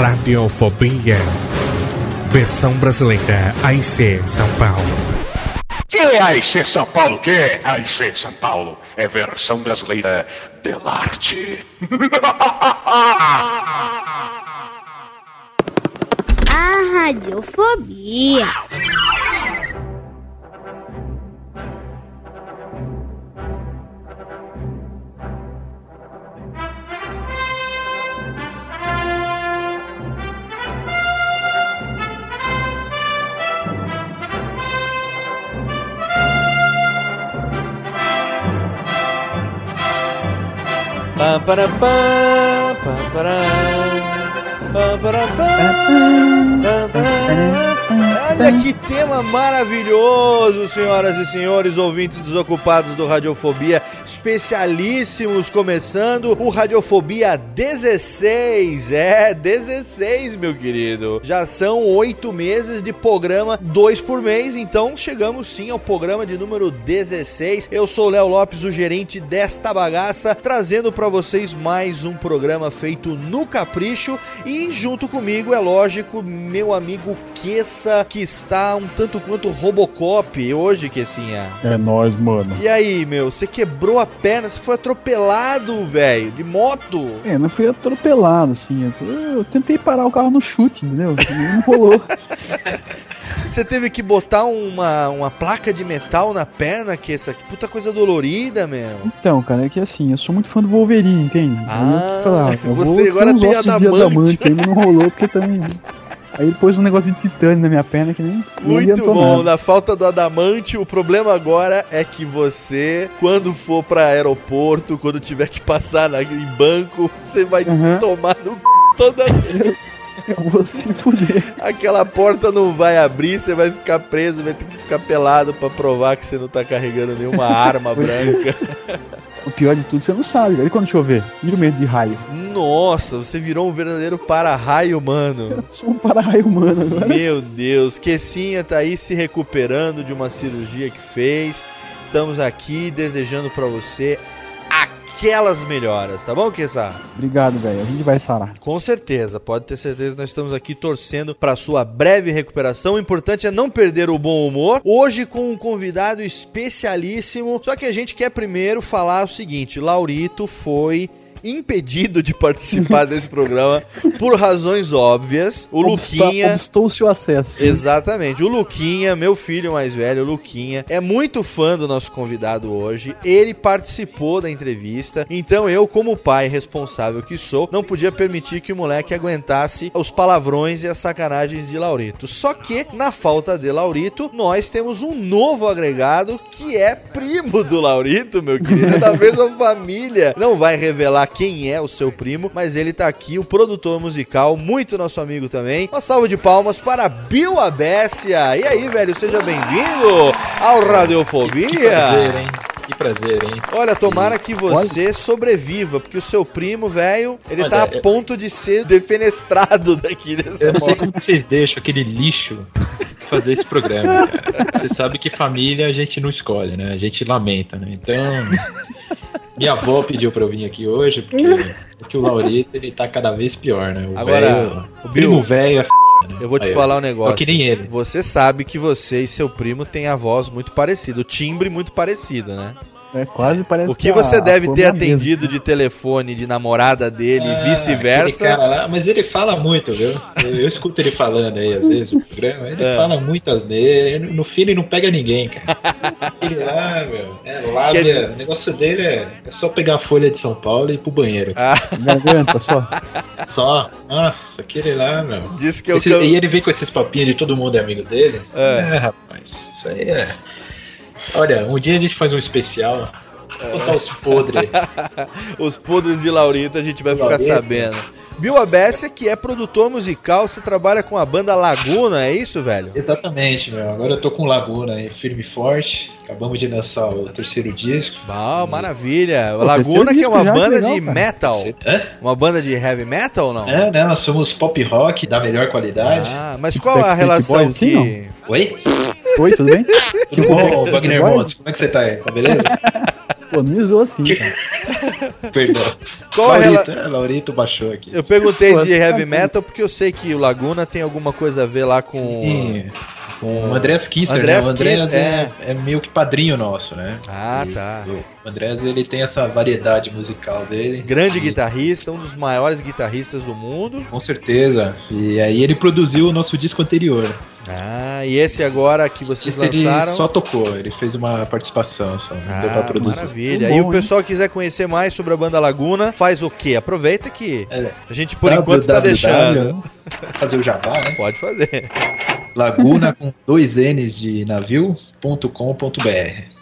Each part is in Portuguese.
Radiofobia. Versão brasileira AIC São Paulo. Que é AIC São Paulo? Que é AIC São Paulo? É versão brasileira Delarte. A radiofobia. Pam, para, pam, pam, para, pam, para, pam, pam, para. Olha que tema maravilhoso, senhoras e senhores, ouvintes desocupados do Radiofobia, especialíssimos começando o Radiofobia 16. É, 16, meu querido. Já são oito meses de programa, dois por mês, então chegamos sim ao programa de número 16. Eu sou o Léo Lopes, o gerente desta bagaça, trazendo para vocês mais um programa feito no capricho e junto comigo, é lógico, meu amigo Kessa, que está um tanto quanto Robocop hoje, Kessinha. É nóis, mano. E aí, meu, você quebrou a perna, você foi atropelado, velho, de moto. É, não fui atropelado, assim. Eu, eu tentei parar o carro no chute, entendeu? Não rolou. Você teve que botar uma, uma placa de metal na perna, que essa que puta coisa dolorida, meu. Então, cara, é que assim, eu sou muito fã do Wolverine, entende? Aí eu Ah, falava, eu você vou agora tem de adamante. adamante, aí mas não rolou, porque também... Aí ele pôs um negócio de titânio na minha perna que nem, Muito bom, nada. na falta do adamante, o problema agora é que você, quando for pra aeroporto, quando tiver que passar na, em banco, você vai Uhum. tomar no c... toda. Eu vou se fuder. Aquela porta não vai abrir, você vai ficar preso, vai ter que ficar pelado pra provar que você não tá carregando nenhuma arma é. branca. O pior de tudo, você não sabe, cara. E quando chover? E o medo de raio? Nossa, você virou um verdadeiro para-raio, mano. Eu sou um para-raio humano agora. Meu Deus, Kessinha tá aí se recuperando de uma cirurgia que fez. Estamos aqui desejando pra você aquelas melhoras, tá bom, Kessa? Obrigado, velho. A gente vai sarar. Com certeza, pode ter certeza nós estamos aqui torcendo para sua breve recuperação. O importante é não perder o bom humor. Hoje com um convidado especialíssimo. Só que a gente quer primeiro falar o seguinte: Laurito foi impedido de participar desse programa por razões óbvias. O Obsta- Luquinha Obstou-se o acesso. Exatamente. O Luquinha, meu filho mais velho, o Luquinha, é muito fã do nosso convidado hoje. Ele participou da entrevista. Então eu, como pai responsável que sou, não podia permitir que o moleque aguentasse os palavrões e as sacanagens de Laurito. Só que, na falta de Laurito, nós temos um novo agregado que é primo do Laurito, meu querido. Da mesma família. Não vai revelar quem é o seu primo, mas ele tá aqui, o produtor musical, muito nosso amigo também. Uma salva de palmas para Bill Abessia. E aí, velho, seja bem-vindo ao Radiofobia. Que prazer, hein? Que prazer, hein? Olha, tomara que você sobreviva, porque o seu primo, velho, ele Olha, tá a eu- ponto de ser defenestrado daqui dessa Eu não sei como que vocês deixam aquele lixo fazer esse programa, cara. Você sabe que família a gente não escolhe, né? A gente lamenta, né? Então, minha avó pediu pra eu vir aqui hoje, porque, porque o Laurito, ele tá cada vez pior, né? O Agora, velho- o primo velho é f... né? Eu vou te Aí, falar um negócio. É que nem ele. Você sabe que você e seu primo têm a voz muito parecida, o timbre muito parecido, né? É quase parece O que a- você a deve forma ter mesmo. atendido de telefone de namorada dele e Ah, vice-versa. lá, mas ele fala muito, viu? Eu, eu escuto ele falando aí, às vezes, no programa. Ele É. fala muito asneira. No fim, ele não pega ninguém, cara. Ele lá, meu. É, lábia. Dizer- O negócio dele é, é só pegar a folha de São Paulo e ir pro banheiro. Ah, Garganta só. Só. Nossa, aquele lá, meu. disse que eu. Esse- E ele vem com esses papinhos de todo mundo é amigo dele. É. rapaz. Isso aí é. Olha, um dia a gente faz um especial. Contar os podres. Os podres de Laurita a gente vai ficar Laurita. sabendo. Bill Abessia, que é produtor musical, você trabalha com a banda Laguna, é isso, velho? Exatamente, meu. Agora eu tô com Laguna aí, firme e forte. Acabamos de lançar o terceiro disco. Ah, maravilha. Pô, Laguna, que é uma banda legal, de cara. metal. Hã? Uma banda de heavy metal ou não? É, né? Nós somos pop rock da melhor qualidade. Ah, mas qual a relação assim, que. Oi? Oi, tudo bem? Tudo bom, Wagner? Montes? Como é que você tá aí? Tá beleza? Pô, não me zoou assim, cara. Perdão. Qual rela... Laurito, é, Laurito baixou aqui. Eu perguntei Pô, de heavy tá metal porque eu sei que o Laguna tem alguma coisa a ver lá com. Sim, com o Andreas Kisser, Andreas né? O Andreas Kisser, é, é meio que padrinho nosso, né? Ah, E tá. O Andreas, ele tem essa variedade musical dele. Grande E- guitarrista, um dos maiores guitarristas do mundo. Com certeza. E aí ele produziu o nosso disco anterior. Ah, e esse agora que vocês Esse ele lançaram. só tocou, ele fez uma participação só, não deu pra Ah, produzir. maravilha. Muito e bom, o pessoal quiser conhecer mais sobre a banda Laguna, faz o quê? Aproveita que É. a gente por enquanto tá deixando. Fazer o jabá, né? Pode fazer. Laguna com dois N's de navio.com.br.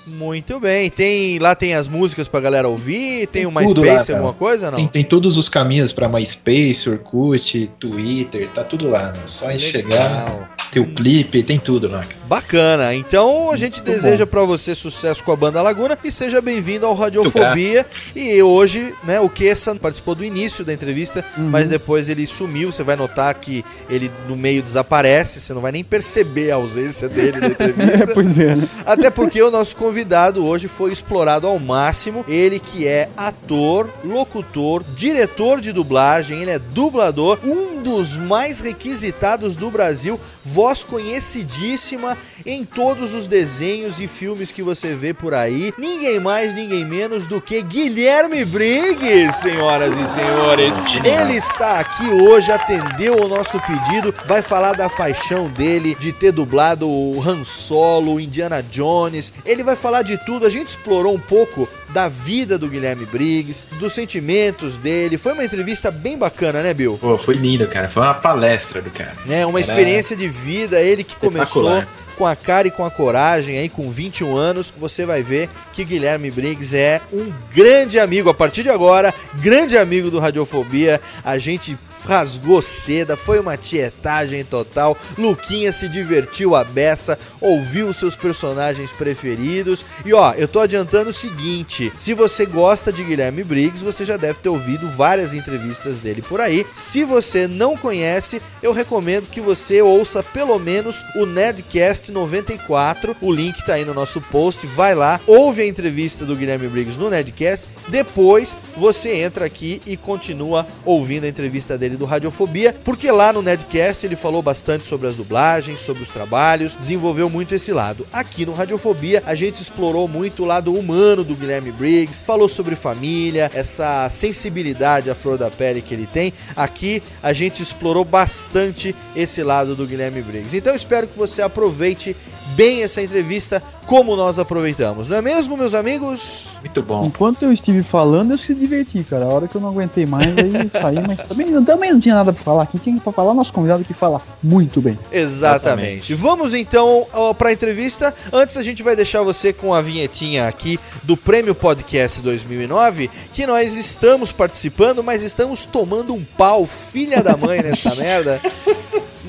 Muito bem. Tem lá tem as músicas pra galera ouvir, tem, Tem uma tudo Space, lá, alguma coisa não? Tem, tem todos os caminhos pra MySpace, Orkut, Twitter, tá tudo lá. Né? Só chegar, Legal. tem o clipe, tem tudo lá. Bacana. Então a gente Muito deseja pra você sucesso com a banda Laguna e seja bem-vindo ao Radiofobia. E hoje, né, o Kessa participou do início da entrevista, Uhum. mas depois ele sumiu. Você vai notar que ele no meio desaparece, você não vai nem perceber a ausência dele na É, entrevista. pois é, né? Até porque o nosso convidado hoje foi explorado ao máximo. Ele que é ator, locutor, diretor de dublagem, ele é dublador, um dos mais requisitados do Brasil, voz conhecidíssima em todos os desenhos e filmes que você vê por aí. Ninguém mais, ninguém menos do que Guilherme Briggs, senhoras e senhores. Ele está aqui hoje, atendeu o nosso pedido, vai falar da paixão dele de ter dublado o Han Solo, o Indiana Jones. Ele vai falar de tudo. A gente explorou um pouco da vida do Guilherme Briggs, dos sentimentos dele. Foi uma entrevista bem bacana, né, Bill? Pô, foi lindo, cara. Foi uma palestra do cara. É, uma Era experiência de vida, ele que começou com a cara e com a coragem aí com 21 anos, você vai ver que Guilherme Briggs é um grande amigo a partir de agora, grande amigo do Radiofobia. A gente rasgou seda, foi uma tietagem total. Luquinha se divertiu a beça, ouviu seus personagens preferidos. E ó, eu tô adiantando o seguinte: se você gosta de Guilherme Briggs, você já deve ter ouvido várias entrevistas dele por aí. Se você não conhece, eu recomendo que você ouça pelo menos o Nerdcast 94. O link tá aí no nosso post. Vai lá, ouve a entrevista do Guilherme Briggs no Nerdcast. Depois você entra aqui e continua ouvindo a entrevista dele do Radiofobia, porque lá no Nerdcast ele falou bastante sobre as dublagens, sobre os trabalhos, desenvolveu muito esse lado. Aqui no Radiofobia a gente explorou muito o lado humano do Guilherme Briggs, falou sobre família, essa sensibilidade à flor da pele que ele tem. Aqui a gente explorou bastante esse lado do Guilherme Briggs. Então espero que você aproveite bem essa entrevista como nós aproveitamos, não é mesmo, meus amigos? Muito bom. Enquanto eu estive falando, eu se diverti, cara. A hora que eu não aguentei mais, aí eu saí, mas também, também não tinha nada pra falar. Quem tinha pra falar, nosso convidado que fala muito bem. Exatamente. Vamos então para a entrevista. Antes a gente vai deixar você com a vinhetinha aqui do Prêmio Podcast 2009, que nós estamos participando, mas estamos tomando um pau, filha da mãe nessa merda.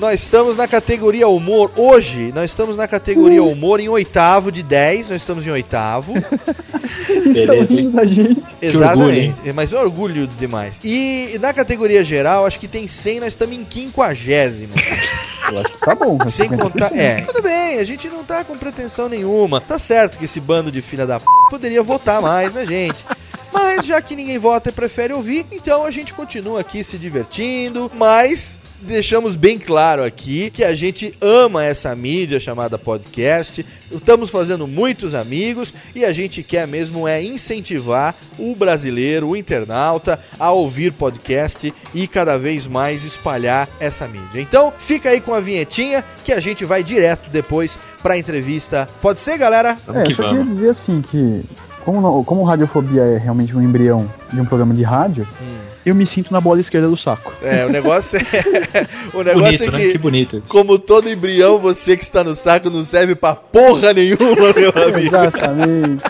Nós estamos na categoria humor. Hoje, nós estamos na categoria humor em oitavo de 10. Nós estamos em oitavo. Estão rindo da gente. Exatamente. Mas orgulho demais. E na categoria geral, acho que tem 100, nós estamos em quinquagésimo. Eu acho que tá bom. Sem 50%. contar. É, tudo bem, a gente não tá com pretensão nenhuma. Tá certo que esse bando de filha da p poderia votar mais, né, gente? Mas já que ninguém vota e prefere ouvir, então a gente continua aqui se divertindo, mas deixamos bem claro aqui que a gente ama essa mídia chamada podcast. Estamos fazendo muitos amigos e a gente quer mesmo é incentivar o brasileiro, o internauta a ouvir podcast e cada vez mais espalhar essa mídia. Então, fica aí com a vinhetinha que a gente vai direto depois pra entrevista. Pode ser, galera? É, eu só queria dizer assim que, como, como Radiofobia é realmente um embrião de um programa de rádio, eu me sinto na bola esquerda do saco. É, o negócio é o negócio Bonito, é né? que Que bonito. Como todo embrião, você que está no saco não serve pra porra nenhuma, meu amigo. Exatamente.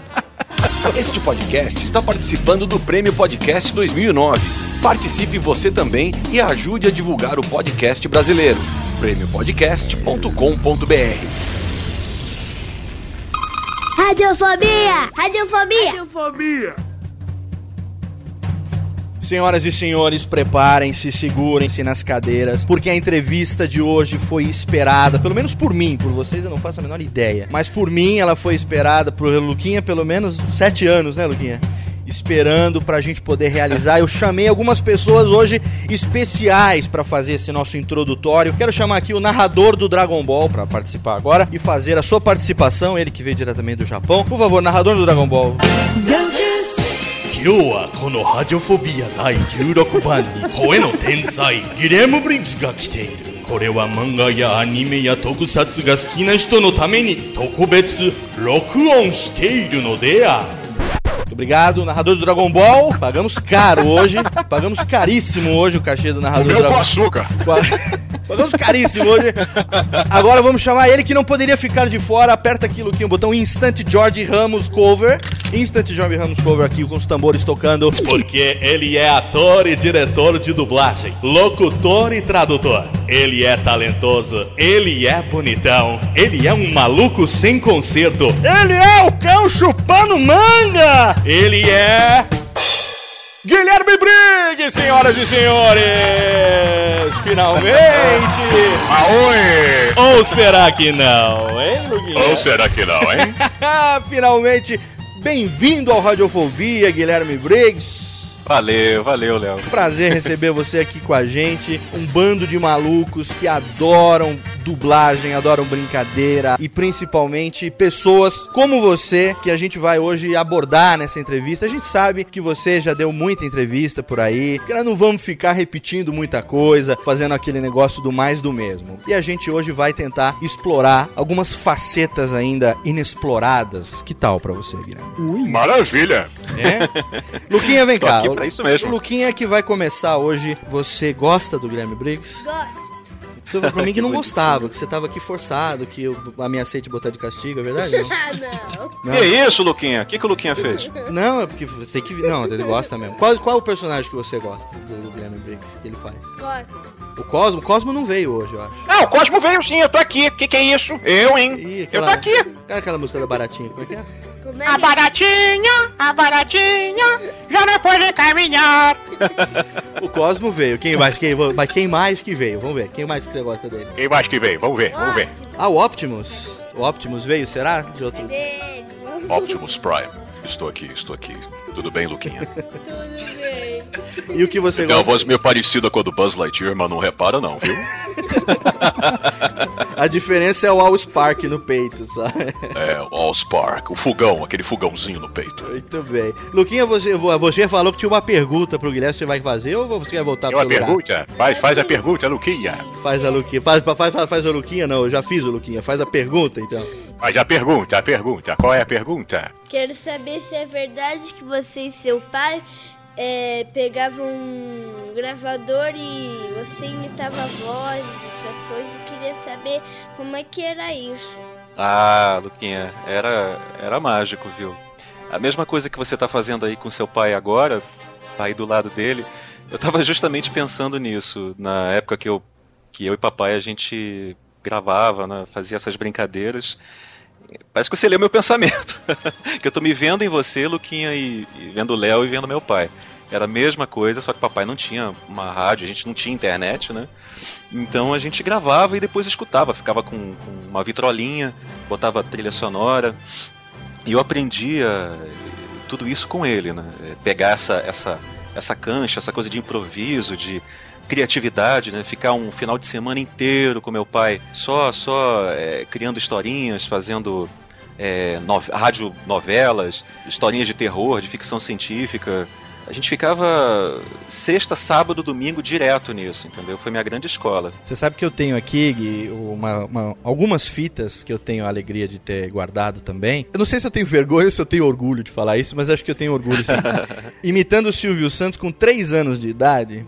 Este podcast está participando do Prêmio Podcast 2009. Participe você também e ajude a divulgar o podcast brasileiro. prêmiopodcast.com.br Radiofobia! Radiofobia! Senhoras e senhores, preparem-se, segurem-se nas cadeiras, porque a entrevista de hoje foi esperada, pelo menos por mim, por vocês eu não faço a menor ideia, mas por mim ela foi esperada por Luquinha pelo menos sete anos, né, Luquinha? Esperando pra gente poder realizar. Eu chamei algumas pessoas hoje especiais pra fazer esse nosso introdutório. Quero chamar aqui o narrador do Dragon Ball pra participar agora e fazer a sua participação, ele que veio diretamente do Japão. Por favor, narrador do Dragon Ball. 今日はこのハジョフォビア第16番に声の天才ギレーム・ブリッジが来ている。これは漫画やアニメや特撮が好きな人のために特別録音しているのである。Muito obrigado, narrador do Dragon Ball. Pagamos caro hoje. Pagamos caríssimo hoje o cachê do narrador do Meu com Dragon açúcar. Ball. Pagamos caríssimo hoje. Agora vamos chamar ele que não poderia ficar de fora. Aperta aqui, Luquinho, o botão Instant George Ramos Cover. Instant George Ramos Cover aqui com os tambores tocando. Porque ele é ator e diretor de dublagem, locutor e tradutor. Ele é talentoso, ele é bonitão, ele é um maluco sem conserto. Ele é o cão chupando manga! Ele é. Guilherme Briggs, senhoras e senhores! Finalmente! Aoi! Ou será que não, hein, Luguinha? Ou será que não, hein? Finalmente, bem-vindo ao Radiofobia, Guilherme Briggs. Valeu, valeu, Léo. Prazer receber você aqui com a gente. Um bando de malucos que adoram dublagem, adoram brincadeira e principalmente pessoas como você que a gente vai hoje abordar nessa entrevista. A gente sabe que você já deu muita entrevista por aí, que nós não vamos ficar repetindo muita coisa, fazendo aquele negócio do mais do mesmo. E a gente hoje vai tentar explorar algumas facetas ainda inexploradas. Que tal pra você, Guilherme? Maravilha. É? Luquinha, vem Tô cá. aqui pra isso mesmo. O Luquinha é que vai começar hoje. Você gosta do Guilherme Briggs? Gosto. Você falou pra mim que Que não bonitinho. gostava, que você tava aqui forçado, que eu ameacei te botar de castigo, é verdade? Não, Ah, não. não. Que isso, Luquinha? O que, que o Luquinha fez? Não, é porque tem que. Não, ele gosta mesmo. Qual, qual o personagem que você gosta do, Guilherme Briggs que ele faz? Gosto. O Cosmo? O Cosmo não veio hoje, eu acho. Ah, o Cosmo veio sim, eu tô aqui. O que, que é isso? Eu, hein? Ih, Eu aquela- tô aqui. Cara, aquela música da Baratinha, como é que é? Como é A que... baratinha, a baratinha, já não pode caminhar. O Cosmo veio. Quem mais, quem, mas quem mais que veio? Vamos ver. Quem mais que você gosta dele? Quem mais que veio? Vamos ver, vamos ver. Ah, o Optimus. O Optimus veio, será? De outro. Dele. Optimus Prime. Estou aqui, estou aqui. Tudo bem, Luquinha? Tudo bem. E o que você Tem uma voz meio parecida com a do Buzz Lightyear, mas não repara não, viu? A diferença é o All Spark no peito, sabe? É, o All Spark, o fogão, aquele fogãozinho no peito. Muito bem. Luquinha, você, você falou que tinha uma pergunta pro Guilherme, você vai fazer ou você vai voltar Tem pro uma lugar? pergunta? Faz, faz a pergunta, Luquinha. Faz a Luquinha. Faz, faz, faz, faz a Luquinha, não, eu já fiz o Luquinha. Faz a pergunta, então. Faz a pergunta, a pergunta. Qual é a pergunta? Quero saber se é verdade que você e seu pai é, pegavam um gravador e você imitava a voz, essas coisas. Eu queria saber como é que era isso. Ah, Luquinha, era, era mágico, viu? A mesma coisa que você tá fazendo aí com seu pai agora, aí do lado dele, eu tava justamente pensando nisso, na época que eu que eu e papai a gente gravava, né, fazia essas brincadeiras. Parece que você leu meu pensamento. que eu tô me vendo em você, Luquinha, e, e vendo o Léo e vendo meu pai. Era a mesma coisa, só que papai não tinha uma rádio, a gente não tinha internet, né? Então a gente gravava e depois escutava, ficava com, com uma vitrolinha, botava trilha sonora. E eu aprendia tudo isso com ele, né? Pegar essa, essa, essa cancha, essa coisa de improviso, de criatividade, né? Ficar um final de semana inteiro com meu pai só, só é, criando historinhas, fazendo é, no, rádio novelas, historinhas de terror, de ficção científica. A gente ficava sexta, sábado, domingo direto nisso, entendeu? Foi minha grande escola. Você sabe que eu tenho aqui Gui, uma, uma, algumas fitas que eu tenho a alegria de ter guardado também. Eu não sei se eu tenho vergonha ou se eu tenho orgulho de falar isso, mas acho que eu tenho orgulho sim. Imitando o Silvio Santos com 3 anos de idade.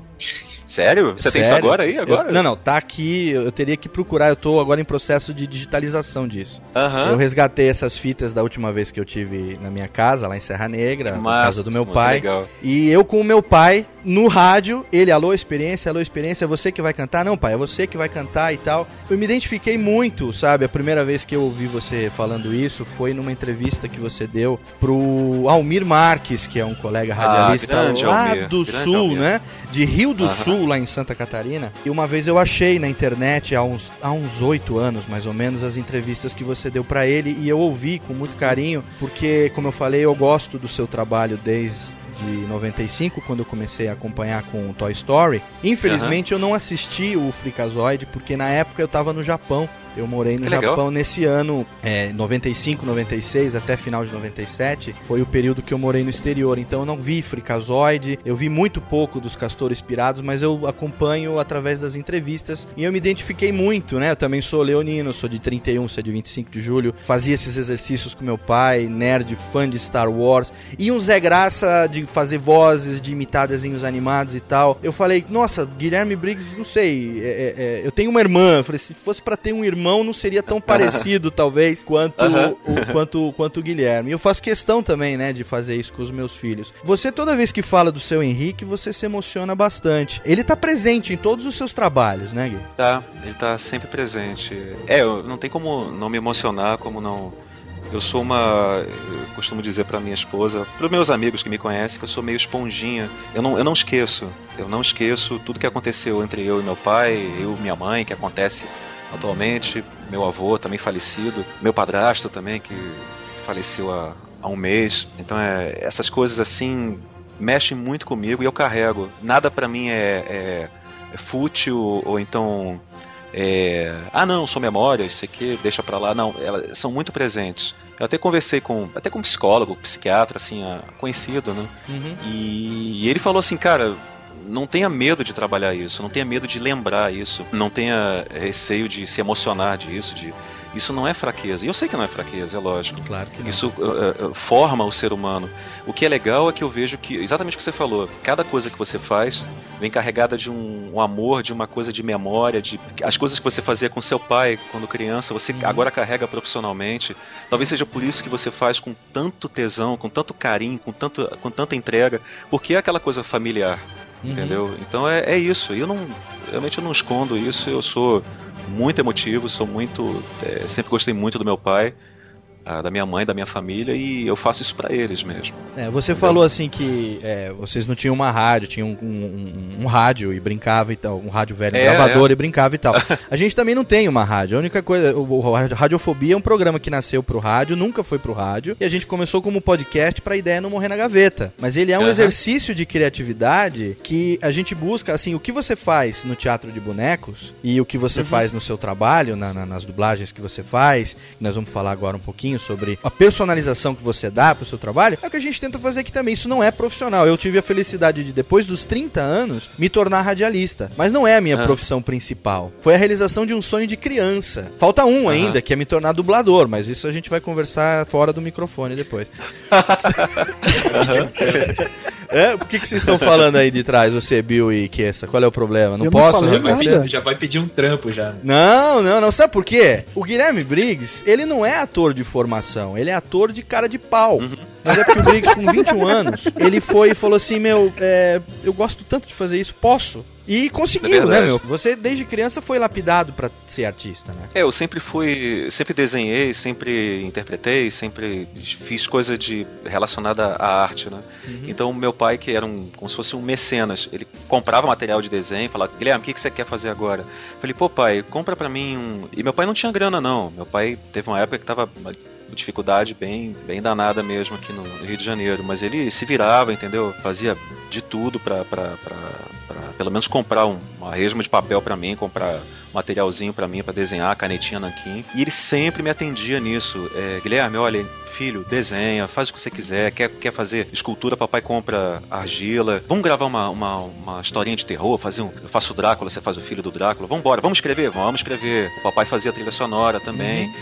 Sério? Você Sério? tem isso agora aí? Agora? Eu, não, não, tá aqui. Eu teria que procurar. Eu tô agora em processo de digitalização disso. Uhum. Eu resgatei essas fitas da última vez que eu tive na minha casa, lá em Serra Negra, na casa do meu pai. Legal. E eu com o meu pai no rádio, ele, alô, experiência, alô, experiência, é você que vai cantar? Não, pai, é você que vai cantar e tal. Eu me identifiquei muito, sabe? A primeira vez que eu ouvi você falando isso foi numa entrevista que você deu pro Almir Marques, que é um colega ah, radialista ah, lá Almir, do Sul, Almir. né? De Rio do Aham. Sul, lá em Santa Catarina. E uma vez eu achei na internet, há uns há uns oito anos mais ou menos, as entrevistas que você deu para ele e eu ouvi com muito carinho, porque, como eu falei, eu gosto do seu trabalho desde de 95, quando eu comecei a acompanhar com o Toy Story. Infelizmente eu não assisti o Freakazoid, porque na época eu tava no Japão. Eu morei no Que legal. Japão nesse ano, é, 95, 96, até final de 97. Foi o período que eu morei no exterior. Então eu não vi Freakazoid, eu vi muito pouco dos Castores Pirados, mas eu acompanho através das entrevistas. E eu me identifiquei muito, né? Eu também sou leonino, sou de 31, sou de 25 de julho. Fazia esses exercícios com meu pai, nerd, fã de Star Wars. E um Zé Graça de fazer vozes, de imitar desenhos animados e tal. Eu falei, nossa, Guilherme Briggs, não sei, é, é, é, eu tenho uma irmã. Eu falei, se fosse pra ter um irmão, não seria tão parecido, talvez, quanto, o, quanto, quanto o Guilherme. E eu faço questão também, né, de fazer isso com os meus filhos. Você, toda vez que fala do seu Henrique, você se emociona bastante. Ele tá presente em todos os seus trabalhos, né, Gui? Tá, ele tá sempre presente. É, eu, não tem como não me emocionar, como não. Eu sou uma. Eu costumo dizer pra minha esposa, pros meus amigos que me conhecem, que eu sou meio esponjinha. Eu não, eu não esqueço. Eu não esqueço tudo que aconteceu entre eu e meu pai, eu e minha mãe, que acontece atualmente. Meu avô também falecido. Meu padrasto também, que faleceu há, há um mês. Então, é, essas coisas assim mexem muito comigo e eu carrego. Nada pra mim é, é, é fútil ou então é, ah não, são memórias, isso aqui, deixa pra lá. Não, elas são muito presentes. Eu até conversei com, até com um psicólogo, psiquiatra, assim, ah, conhecido, né? E, e ele falou assim, cara, não tenha medo de trabalhar isso, não tenha medo de lembrar isso, não tenha receio de se emocionar disso, de isso não é fraqueza. E eu sei que não é fraqueza, é lógico. Claro que não. Isso uh, forma o ser humano. O que é legal é que eu vejo que, exatamente o que você falou, cada coisa que você faz vem carregada de um, um amor, de uma coisa de memória, de as coisas que você fazia com seu pai quando criança, você agora carrega profissionalmente. Talvez seja por isso que você faz com tanto tesão, com tanto carinho, com, tanto, com tanta entrega, porque é aquela coisa familiar. Entendeu? Então é, é isso. Eu não. Realmente eu não escondo isso. Eu sou muito emotivo, sou muito. é, sempre gostei muito do meu pai, da minha mãe, da minha família, e eu faço isso pra eles mesmo. É, você falou assim que é, vocês não tinham uma rádio, tinham um, um- um rádio e brincava e tal, um rádio velho, um É, gravador é. e brincava e tal. A gente também não tem uma rádio. A única coisa, o, o Radiofobia é um programa que nasceu pro rádio, nunca foi pro rádio, e a gente começou como podcast pra ideia não morrer na gaveta. Mas ele é um Aham. exercício de criatividade que a gente busca, assim, o que você faz no teatro de bonecos e o que você Uhum. faz no seu trabalho, na- na- nas dublagens que você faz, que nós vamos falar agora um pouquinho sobre a personalização que você dá pro seu trabalho, é o que a gente tenta fazer aqui também. Isso não é profissional. Eu tive a felicidade de, depois dos 30 anos, me tornar radialista. Mas não é a minha Ah. profissão principal. Foi a realização de um sonho de criança. Falta um Aham. ainda, que é me tornar dublador, mas isso a gente vai conversar fora do microfone depois. É, o que, que vocês estão falando aí de trás, você, Bill e Kessa? Qual é o problema? Não Eu não posso, falei né? Já vai, pedir, já vai pedir um trampo já. Não, não, não. Sabe por quê? O Guilherme Briggs, ele não é ator de formação, ele é ator de cara de pau. Mas é porque o Briggs, com 21 anos, ele foi e falou assim: Meu, é, eu gosto tanto de fazer isso, posso? E conseguiu, É né, meu? Você desde criança foi lapidado pra ser artista, né? É, eu sempre fui, sempre desenhei, sempre interpretei, sempre fiz coisa de relacionada à arte, né? Então meu pai, que era um, como se fosse um mecenas, ele comprava material de desenho, falava, Guilherme, o que, que você quer fazer agora? Eu falei, pô pai, compra pra mim um... E meu pai não tinha grana não, meu pai teve uma época que tava dificuldade bem, bem danada mesmo aqui no Rio de Janeiro, mas ele se virava, entendeu? Fazia de tudo pra pelo menos comprar um, uma resma de papel pra mim, comprar materialzinho pra mim pra desenhar, canetinha nanquim. E ele sempre me atendia nisso. É, Guilherme, olha, filho, desenha, faz o que você quiser. Quer, quer fazer escultura, papai compra argila. Vamos gravar uma, uma, uma historinha de terror, fazer um. Eu faço o Drácula, você faz o filho do Drácula. Vamos embora, vamos escrever? Vamos escrever. O papai fazia trilha sonora também.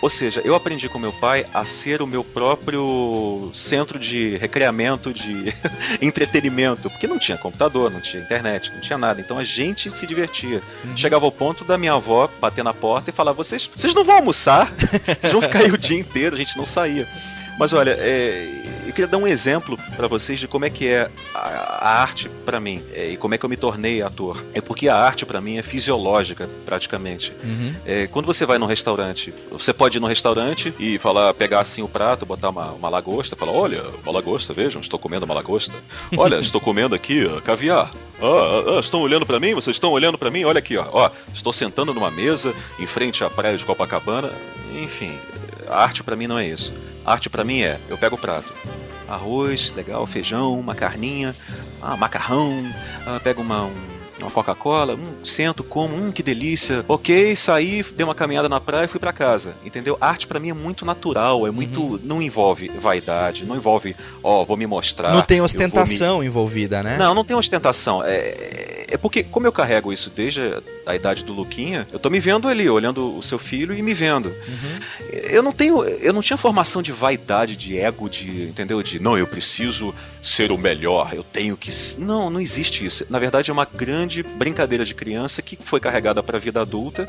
Ou seja, eu aprendi com meu pai a ser o meu próprio centro de recreamento, de entretenimento, porque não tinha computador, não tinha internet, não tinha nada. Então a gente se divertia. Chegava ao ponto da minha avó bater na porta e falar: vocês, vocês não vão almoçar? Vocês vão ficar aí o dia inteiro, a gente não saía. Mas olha, é, eu queria dar um exemplo pra vocês de como é que é a, a arte pra mim é, e como é que eu me tornei ator. É porque a arte pra mim é fisiológica, praticamente. É, quando você vai num restaurante, você pode ir num restaurante e falar, pegar assim o prato, botar uma, uma lagosta, falar, olha, uma lagosta, vejam, estou comendo uma lagosta. Olha, estou comendo aqui ó, caviar. Ah, ah, ah, estão olhando pra mim? Vocês estão olhando pra mim? Olha aqui, ó. ó. Estou sentando numa mesa em frente à praia de Copacabana. Enfim, a arte pra mim não é isso. A arte pra mim é, eu pego o prato, arroz, legal, feijão, uma carninha, ah, macarrão, ah, pego uma, um- uma Coca-Cola, hum, sento, como, hum, que delícia. Ok, saí, dei uma caminhada na praia e fui pra casa. Entendeu? Arte pra mim é muito natural, é muito. Não envolve vaidade, não envolve, ó, vou me mostrar. não tem vou me- ostentação envolvida, né? não, não tem ostentação. É, é porque, como eu carrego isso desde a idade do Luquinha, eu tô me vendo ali, olhando o seu filho e me vendo. Eu não tenho. Eu não tinha formação de vaidade, de ego, de. Entendeu? De não, eu preciso ser o melhor, eu tenho que. s-". Não, não existe isso. Na verdade, é uma grande brincadeira de criança que foi carregada pra vida adulta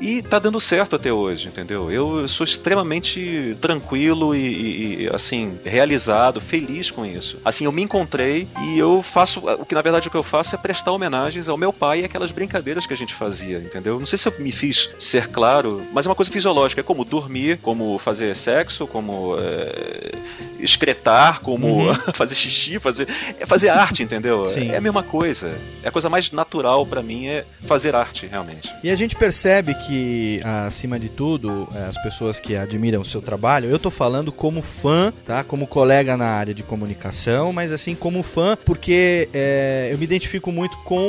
e tá dando certo até hoje, entendeu? Eu sou extremamente tranquilo e, e- assim, realizado, feliz com isso. Assim, eu me encontrei e eu faço. O que na verdade o que eu faço é prestar homenagens ao meu pai e aquelas brincadeiras que a gente fazia, entendeu? Não sei se eu me fiz ser claro, mas é uma coisa fisiológica. É como dormir, como fazer sexo, como é, excretar, como Uhum. fazer xixi, fazer. É fazer arte, entendeu? Sim. É a mesma coisa. É a coisa mais natural pra mim é fazer arte, realmente. E a gente percebe que, acima de tudo, eh, as pessoas que admiram o seu trabalho, eu tô falando como fã, tá? Como colega na área de comunicação, mas assim, como fã, porque eh, eu me identifico muito com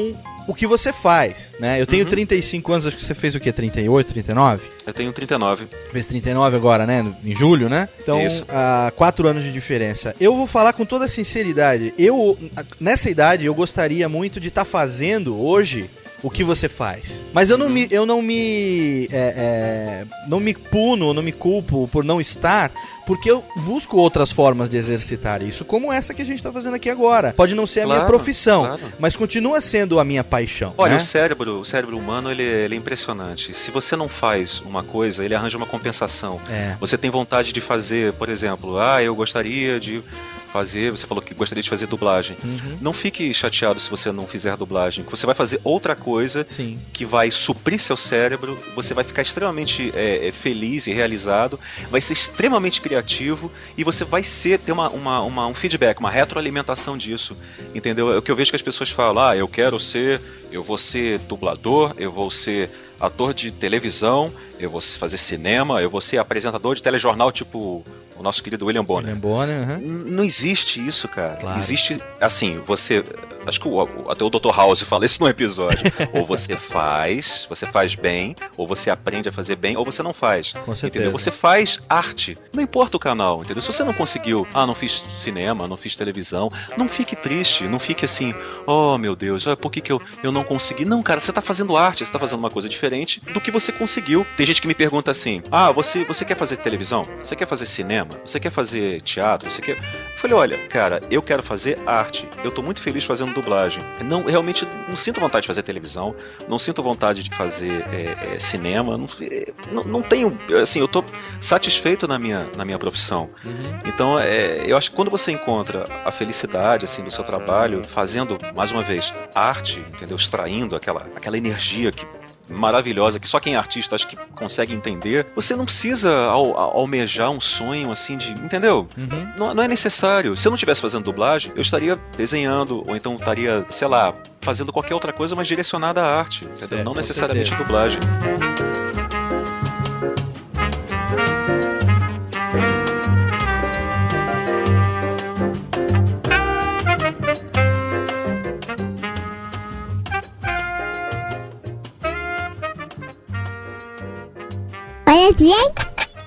o que você faz, né? Eu tenho Uhum. 35 anos, acho que você fez o quê? 38, 39? Eu tenho 39. Fez 39 agora, né? Em julho, né? Então, Isso. há quatro anos de diferença. Eu vou falar com toda sinceridade. Eu, nessa idade, eu gostaria muito de estar fazendo hoje o que você faz. Mas eu não me, eu não me, é, é, não me puno, não me culpo por não estar, porque eu busco outras formas de exercitar isso, como essa que a gente está fazendo aqui agora. Pode não ser a minha Claro, profissão, claro. mas continua sendo a minha paixão. Olha, né? o cérebro, o cérebro humano, ele, ele é impressionante. Se você não faz uma coisa, ele arranja uma compensação. É. Você tem vontade de fazer, por exemplo, ah, eu gostaria de fazer, você falou que gostaria de fazer dublagem. Uhum. Não fique chateado se você não fizer dublagem. Você vai fazer outra coisa Sim. que vai suprir seu cérebro, você vai ficar extremamente é, é, feliz e realizado, vai ser extremamente criativo e você vai ser ter uma, uma, uma- um feedback, uma retroalimentação disso. Entendeu? É o que eu vejo que as pessoas falam, ah, eu quero ser, eu vou ser dublador, eu vou ser ator de televisão, eu vou fazer cinema, eu vou ser apresentador de telejornal tipo o nosso querido William Bonner. William Bonner, uhum. Não existe isso, cara. Claro. Existe, assim, você. Acho que o, até o Dr. House fala isso no episódio. ou você faz, você faz bem, ou você aprende a fazer bem, ou você não faz. Com certeza. Entendeu? Você faz arte. Não importa o canal, entendeu? Se você não conseguiu, ah, não fiz cinema, não fiz televisão, não fique triste, não fique assim, oh meu Deus, por que, que eu, eu não consegui? Não, cara, você tá fazendo arte, você tá fazendo uma coisa diferente do que você conseguiu. Tem gente que me pergunta assim: ah, você, você quer fazer televisão? Você quer fazer cinema? Você quer fazer teatro? Você quer. Eu falei, olha, cara, eu quero fazer arte. Eu tô muito feliz fazendo dublagem. Não, realmente não sinto vontade de fazer televisão, não sinto vontade de fazer é, é, cinema. Não, é, não, não, tenho. Assim, eu tô satisfeito na minha, na minha profissão. Uhum. Então, é, eu acho que quando você encontra a felicidade assim do seu trabalho, fazendo, mais uma vez, arte, entendeu? Extraindo aquela, aquela energia que maravilhosa que só quem é artista acho que consegue entender. Você não precisa al almejar um sonho assim de. Entendeu? Uhum. Não, não é necessário. Se eu não estivesse fazendo dublagem, eu estaria desenhando, ou então estaria, sei lá, fazendo qualquer outra coisa, mas direcionada à arte. Certo, não necessariamente a dublagem.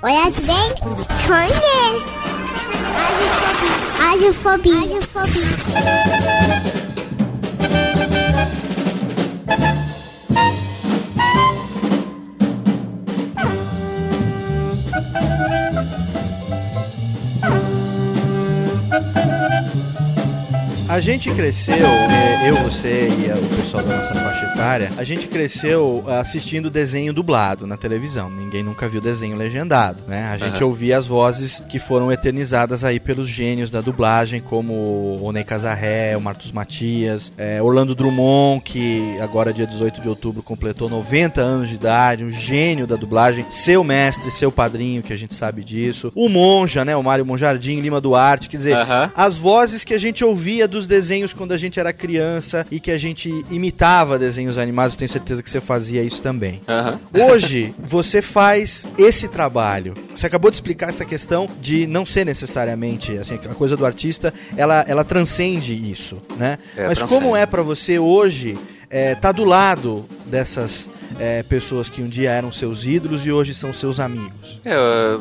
Olha bem, conhece. Radiofobia. Radiofobia. A gente cresceu, é, eu, você e o pessoal da nossa faixa etária, a gente cresceu assistindo desenho dublado na televisão. Ninguém nunca viu desenho legendado, né? A gente uhum. ouvia as vozes que foram eternizadas aí pelos gênios da dublagem, como o Onei Casarré, o Martus Matias, é, Orlando Drummond, que agora dia 18 de outubro completou 90 anos de idade, um gênio da dublagem, seu mestre, seu padrinho, que a gente sabe disso. O Monja, né? O Mário Monjardim, Lima Duarte, quer dizer, uhum. as vozes que a gente ouvia dos desenhos quando a gente era criança e que a gente imitava desenhos animados, tenho certeza que você fazia isso também. Uhum. Hoje, você faz esse trabalho. Você acabou de explicar essa questão de não ser necessariamente, assim, a coisa do artista, ela, ela transcende isso, né? É, Mas transcende. como é para você hoje é, tá do lado dessas é, pessoas que um dia eram seus ídolos e hoje são seus amigos? É,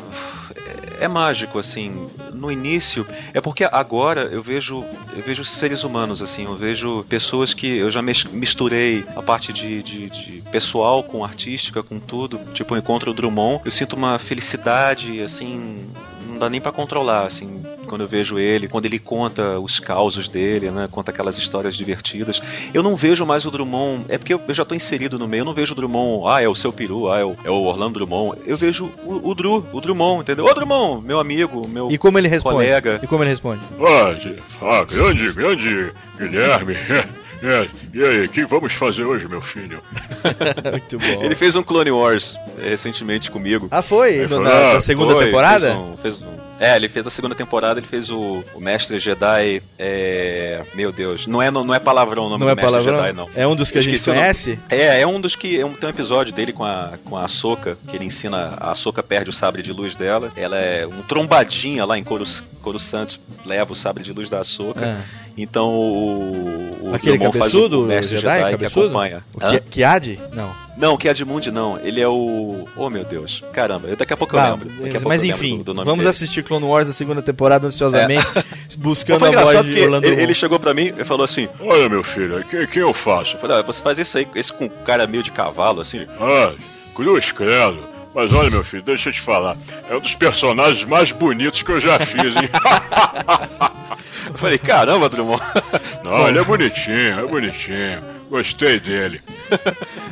é mágico, assim. No início, é porque agora eu vejo, eu vejo seres humanos, assim, eu vejo pessoas que eu já misturei a parte de, de, de pessoal com artística, com tudo. Tipo, eu encontro o Drummond, eu sinto uma felicidade, assim, não dá nem para controlar, assim, quando eu vejo ele, quando ele conta os causos dele, né, conta aquelas histórias divertidas. Eu não vejo mais o Drummond, é porque eu já tô inserido no meio, eu não vejo o Drummond, ah, é o seu peru, ah, é o, é o Orlando Drummond. Eu vejo o, o Dru, o Drummond, entendeu? Ô Drummond, meu amigo, meu E como ele responde? Colega. E como ele responde? Ah, ah grande, grande Guilherme. É, e aí, o que vamos fazer hoje, meu filho? Muito bom. Ele fez um Clone Wars é, recentemente comigo. Ah, foi? No, na, na, segunda foi, temporada? Fez um, fez um, é, ele fez a segunda temporada, ele fez o, o Mestre Jedi. É, meu Deus, não é, não, não é palavrão o nome não do é Mestre palavrão? Jedi, não. É um dos que a gente conhece? É, é um dos que. É um, tem um episódio dele com a, com a Soca, que ele ensina. A Soca perde o sabre de luz dela. Ela é um trombadinha lá em Coro Santos, leva o sabre de luz da Soca. É. Então o, o Aquele cabeçudo, o Mestre Jedi, Jedi que acompanha. O Kiad? Não. Não, que é Edmund não. Ele é o. Oh meu Deus. Caramba, eu, daqui a pouco eu lembro. Pouco mas eu enfim, do, do vamos dele. assistir Clone Wars da segunda temporada ansiosamente, é. buscando a voz de Orlando ele, ele, chegou pra mim e falou assim: Olha, meu filho, o que, que eu faço? Eu falei, ah, você faz isso aí, esse com cara meio de cavalo, assim. Ah, cruz credo. Mas olha, meu filho, deixa eu te falar. É um dos personagens mais bonitos que eu já fiz, hein? eu falei, caramba, Drummond. Não, ele é bonitinho, é bonitinho. Gostei dele.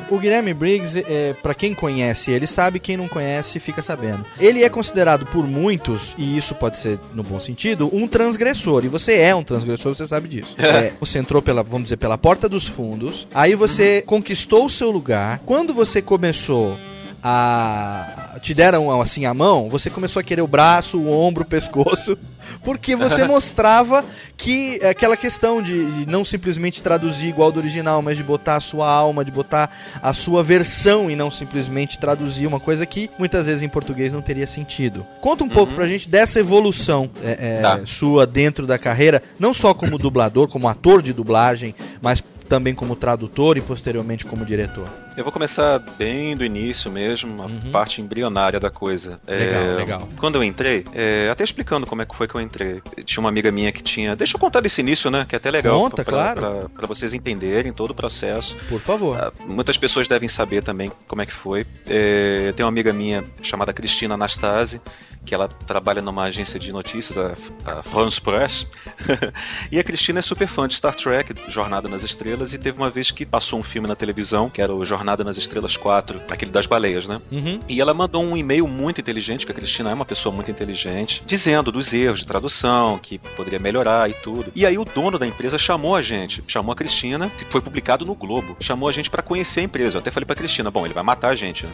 o Guilherme Briggs, é, para quem conhece ele sabe, quem não conhece fica sabendo. Ele é considerado por muitos, e isso pode ser no bom sentido, um transgressor. E você é um transgressor, você sabe disso. É, você entrou pela, vamos dizer, pela porta dos fundos, aí você uhum. conquistou o seu lugar. Quando você começou a te deram assim a mão, você começou a querer o braço, o ombro, o pescoço, porque você mostrava que aquela questão de, de, não simplesmente traduzir igual do original, mas de botar a sua alma, de botar a sua versão e não simplesmente traduzir uma coisa que muitas vezes em português não teria sentido. Conta um uhum. pouco pra gente dessa evolução é, é, tá. sua dentro da carreira, não só como dublador, como ator de dublagem, mas também como tradutor e posteriormente como diretor? Eu vou começar bem do início mesmo, a Uhum. parte embrionária da coisa. Legal, legal. Quando eu entrei, é, até explicando como é que foi que eu entrei. Tinha uma amiga minha que tinha. Deixa eu contar desse início, né? Que é até legal. Conta, pra, claro. pra- pra vocês entenderem todo o processo. Por favor. Ah, Muitas pessoas devem saber também como é que foi. É, eu tenho uma amiga minha chamada Cristina Anastasi, que ela trabalha numa agência de notícias, a, a France Press. e a Cristina é super fã de Star Trek, Jornada nas Estrelas, e teve uma vez que passou um filme na televisão, que era o Jornada nas Estrelas 4, aquele das baleias, né? Uhum. E ela mandou um e-mail muito inteligente, que a Cristina é uma pessoa muito inteligente, dizendo dos erros de tradução, que poderia melhorar e tudo. E aí o dono da empresa chamou a gente, chamou a Cristina, que foi publicado no Globo, chamou a gente pra conhecer a empresa. Eu até falei pra Cristina, bom, ele vai matar a gente, né?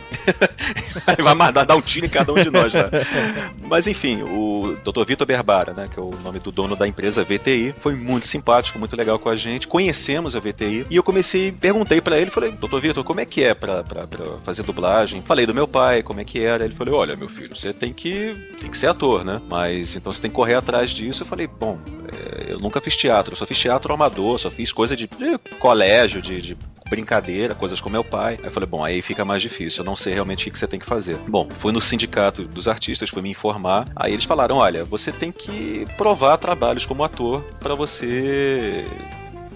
ele vai mandar dar um tiro em cada um de nós, né? Mas enfim, o Dr. Vitor Berbara, né, que é o nome do dono da empresa VTI, foi muito simpático, muito legal com a gente. Conhecemos a VTI e eu comecei, perguntei pra ele, falei, Dr. Vitor, como é que é pra, pra, pra fazer dublagem? Falei do meu pai, como é que era. Ele falou, olha, meu filho, você tem que, tem que ser ator, né? Mas então você tem que correr atrás disso. Eu falei, bom, é, eu nunca fiz teatro, eu só fiz teatro amador, só fiz coisa de, de colégio, de, de brincadeira, coisas com meu pai. Aí eu falei, bom, aí fica mais difícil, eu não sei realmente o que você tem que fazer. Bom, fui no sindicato dos artistas, fui me informar. Aí eles falaram, olha, você tem que provar trabalhos como ator pra você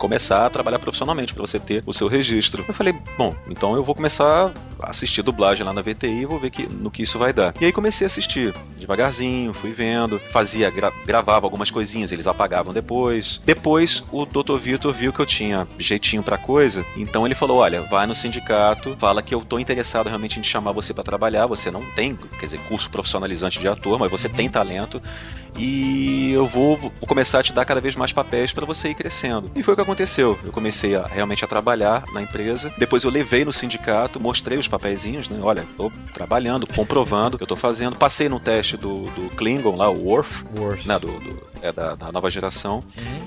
começar a trabalhar profissionalmente, pra você ter o seu registro. Eu falei, bom, então eu vou começar a assistir dublagem lá na VTI e vou ver que, no que isso vai dar. E aí comecei a assistir, devagarzinho, fui vendo, fazia, gra- gravava algumas coisinhas, eles apagavam depois. Depois o Dr. Vitor viu que eu tinha jeitinho pra coisa, então ele falou, olha, vai no sindicato, fala que eu tô interessado realmente em chamar você pra trabalhar, você não tem, quer dizer, curso profissionalizante de ator, mas você tem talento e eu vou, vou começar a te dar cada vez mais papéis pra você ir crescendo. E foi o que aconteceu. Eu comecei a, realmente a trabalhar na empresa. Depois eu levei no sindicato, mostrei os papeizinhos, né? Olha, tô trabalhando, comprovando o que eu tô fazendo. Passei no teste do, do Klingon lá, o Worf, Worf. né? Do, do- é da, da nova geração.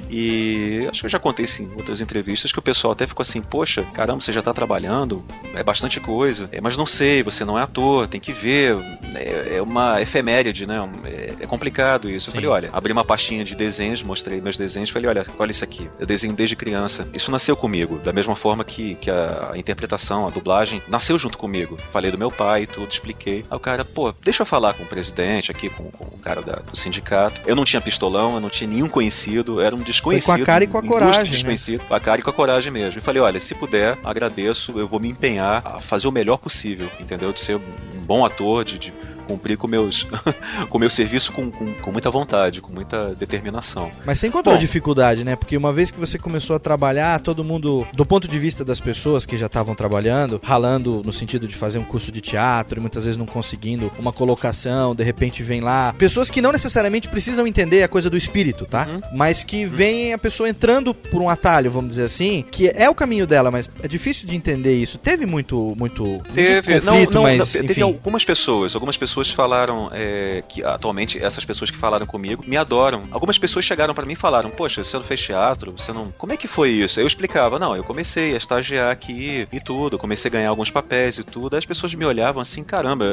E acho que eu já contei isso em outras entrevistas que o pessoal até ficou assim, poxa, caramba, você já tá trabalhando, é bastante coisa. É, mas não sei, você não é ator, tem que ver. É, é uma efeméride, né? É, é complicado isso. Eu falei, olha, abri uma pastinha de desenhos, mostrei meus desenhos, falei, olha, olha isso aqui. Eu desenho desde criança. Isso nasceu comigo, da mesma forma que, que a, interpretação, a dublagem, nasceu junto comigo. Falei do meu pai e tudo, expliquei. Aí o cara, pô, deixa eu falar com o presidente aqui, com, com o cara da- do sindicato. Eu não tinha pistolão, eu não tinha nenhum conhecido, era um desconhecido. Foi com a cara e com a coragem, né? desconhecido, com a cara e com a coragem mesmo. E falei, olha, se puder, agradeço, eu vou me empenhar a fazer o melhor possível, entendeu? De ser um bom ator, de, de cumprir com meus com o meu serviço com, com, com muita vontade, com muita determinação. Mas você encontrou Bom. dificuldade, né? Porque uma vez que você começou a trabalhar, todo mundo, do ponto de vista das pessoas que já estavam trabalhando, ralando no sentido de fazer um curso de teatro e muitas vezes não conseguindo uma colocação, de repente vem lá. Pessoas que não necessariamente precisam entender a coisa do espírito, tá? Uhum. Mas que vem a pessoa entrando por um atalho, vamos dizer assim, que é o caminho dela, mas é difícil de entender isso. Teve muito, muito, muito Teve, não, conflito, não, mas não, teve algumas pessoas, algumas pessoas falaram é, que atualmente essas pessoas que falaram comigo me adoram. Algumas pessoas chegaram pra mim e falaram: "Poxa, você não fez teatro, você não. Como é que foi isso?" Eu explicava: "Não, eu comecei a estagiar aqui e tudo, comecei a ganhar alguns papéis e tudo". Aí as pessoas me olhavam assim: "Caramba,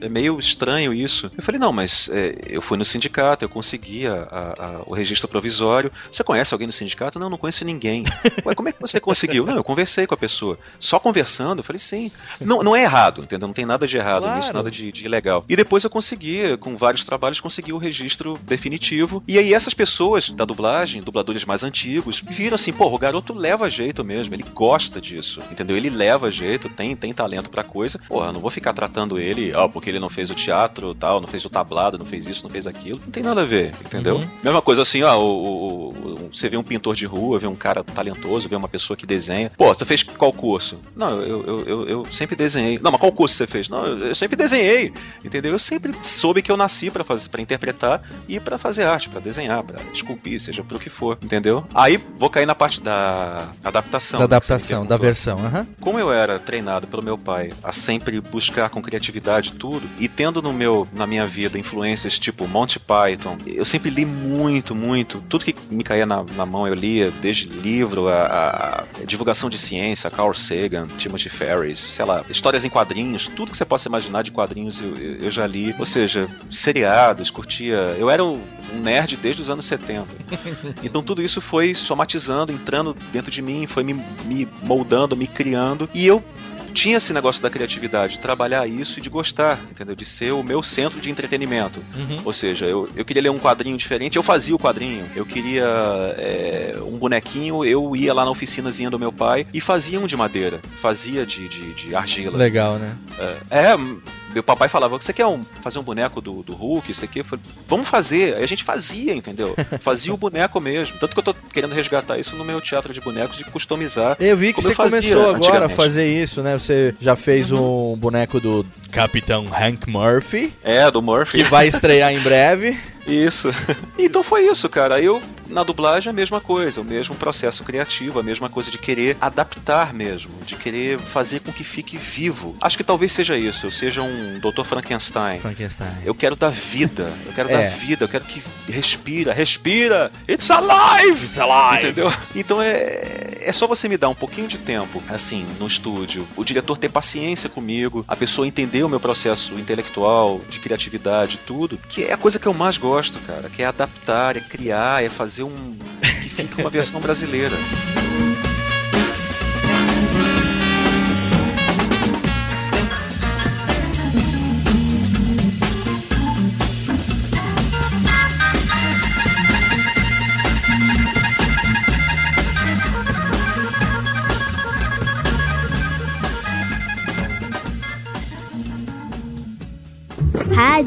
é, é meio estranho isso". Eu falei: "Não, mas é, eu fui no sindicato, eu consegui a- a- a- o registro provisório. Você conhece alguém no sindicato?" "Não, não conheço ninguém". Ué, como é que você conseguiu? Não, eu conversei com a pessoa. Só conversando, eu falei: "Sim". Não, não é errado, entendeu? Não tem nada de errado Claro. nisso, nada de, de ilegal. E depois eu consegui, com vários trabalhos, consegui o registro definitivo. E aí essas pessoas da dublagem, dubladores mais antigos, viram assim, pô, o garoto leva jeito mesmo, ele gosta disso, entendeu? Ele leva jeito, tem, tem talento pra coisa. Porra, não vou ficar tratando ele, ó, porque ele não fez o teatro, tal, não fez o tablado, não fez isso, não fez aquilo. Não tem nada a ver, entendeu? Uhum. Mesma coisa assim, ó, o, o- o- você vê um pintor de rua, vê um cara talentoso, vê uma pessoa que desenha. Pô, tu fez qual curso? Não, eu, eu, eu, eu sempre desenhei. Não, mas qual curso você fez? Não, eu, eu sempre desenhei, entendeu? Eu sempre soube que eu nasci pra fazer, para interpretar e pra fazer arte, pra desenhar, pra esculpir, seja pro que for, entendeu? Aí vou cair na parte da adaptação. da né, adaptação, da perguntou. versão, aham. Como eu era treinado pelo meu pai a sempre buscar com criatividade tudo, e tendo no meu, na minha vida influências tipo Monty Python, eu sempre li muito, muito. Tudo que me caía na, na mão eu lia, desde livro, a, a- a divulgação de ciência, Carl Sagan, Timothy Ferris, sei lá, histórias em quadrinhos, tudo que você possa imaginar de quadrinhos eu, eu- eu já li. Ou seja, seriados, curtia. Eu era um nerd desde os anos 70. Então tudo isso foi somatizando, entrando dentro de mim, foi me, me moldando, me criando. E eu tinha esse negócio da criatividade, de trabalhar isso e de gostar, entendeu? De ser o meu centro de entretenimento. Uhum. Ou seja, eu, eu queria ler um quadrinho diferente, eu fazia o quadrinho. Eu queria é, um bonequinho, eu ia lá na oficinazinha do meu pai e fazia um de madeira, fazia de, de, de argila. Legal, né? É, é, meu papai falava, você quer um, fazer um boneco do, do Hulk, isso aqui? Eu falei, vamos fazer. Aí a gente fazia, entendeu? Fazia o boneco mesmo. Tanto que eu tô querendo resgatar isso no meu teatro de bonecos, de customizar. Eu vi que você começou agora a fazer isso, né? Você já fez um boneco do Capitão Hank Murphy, É, do Murphy. que vai estrear em breve. Isso. Então foi isso, cara. Eu, na dublagem, a mesma coisa, o mesmo processo criativo, a mesma coisa de querer adaptar mesmo, de querer fazer com que fique vivo. Acho que talvez seja isso, eu seja um Dr. Frankenstein. Frankenstein. Eu quero dar vida, eu quero É. dar vida, eu quero que respira, respira. It's alive! It's alive! Entendeu? Então é, é só você me dar um pouquinho de tempo, assim, no estúdio. O diretor ter paciência comigo, a pessoa entender o meu processo intelectual, de criatividade, tudo, que é a coisa que eu mais gosto, cara, que é adaptar, é criar, é fazer um. que fique uma versão brasileira.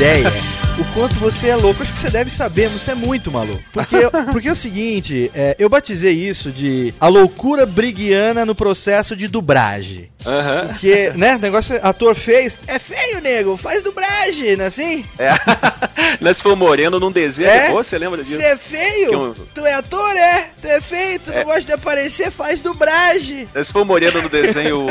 Ideia. O quanto você é louco, acho que você deve saber, você é muito maluco. Porque, porque é o seguinte, é, eu batizei isso de a loucura briguiana no processo de dublagem. Aham. Porque, né, negócio, ator feio, é feio, nego, faz dublagem, não é assim? É. Né, Se for moreno num desenho, É? você lembra disso? Você é feio? Um- Tu é ator, é? Tu é feio, tu não gosta de aparecer, faz dublagem. Né, Se for moreno no desenho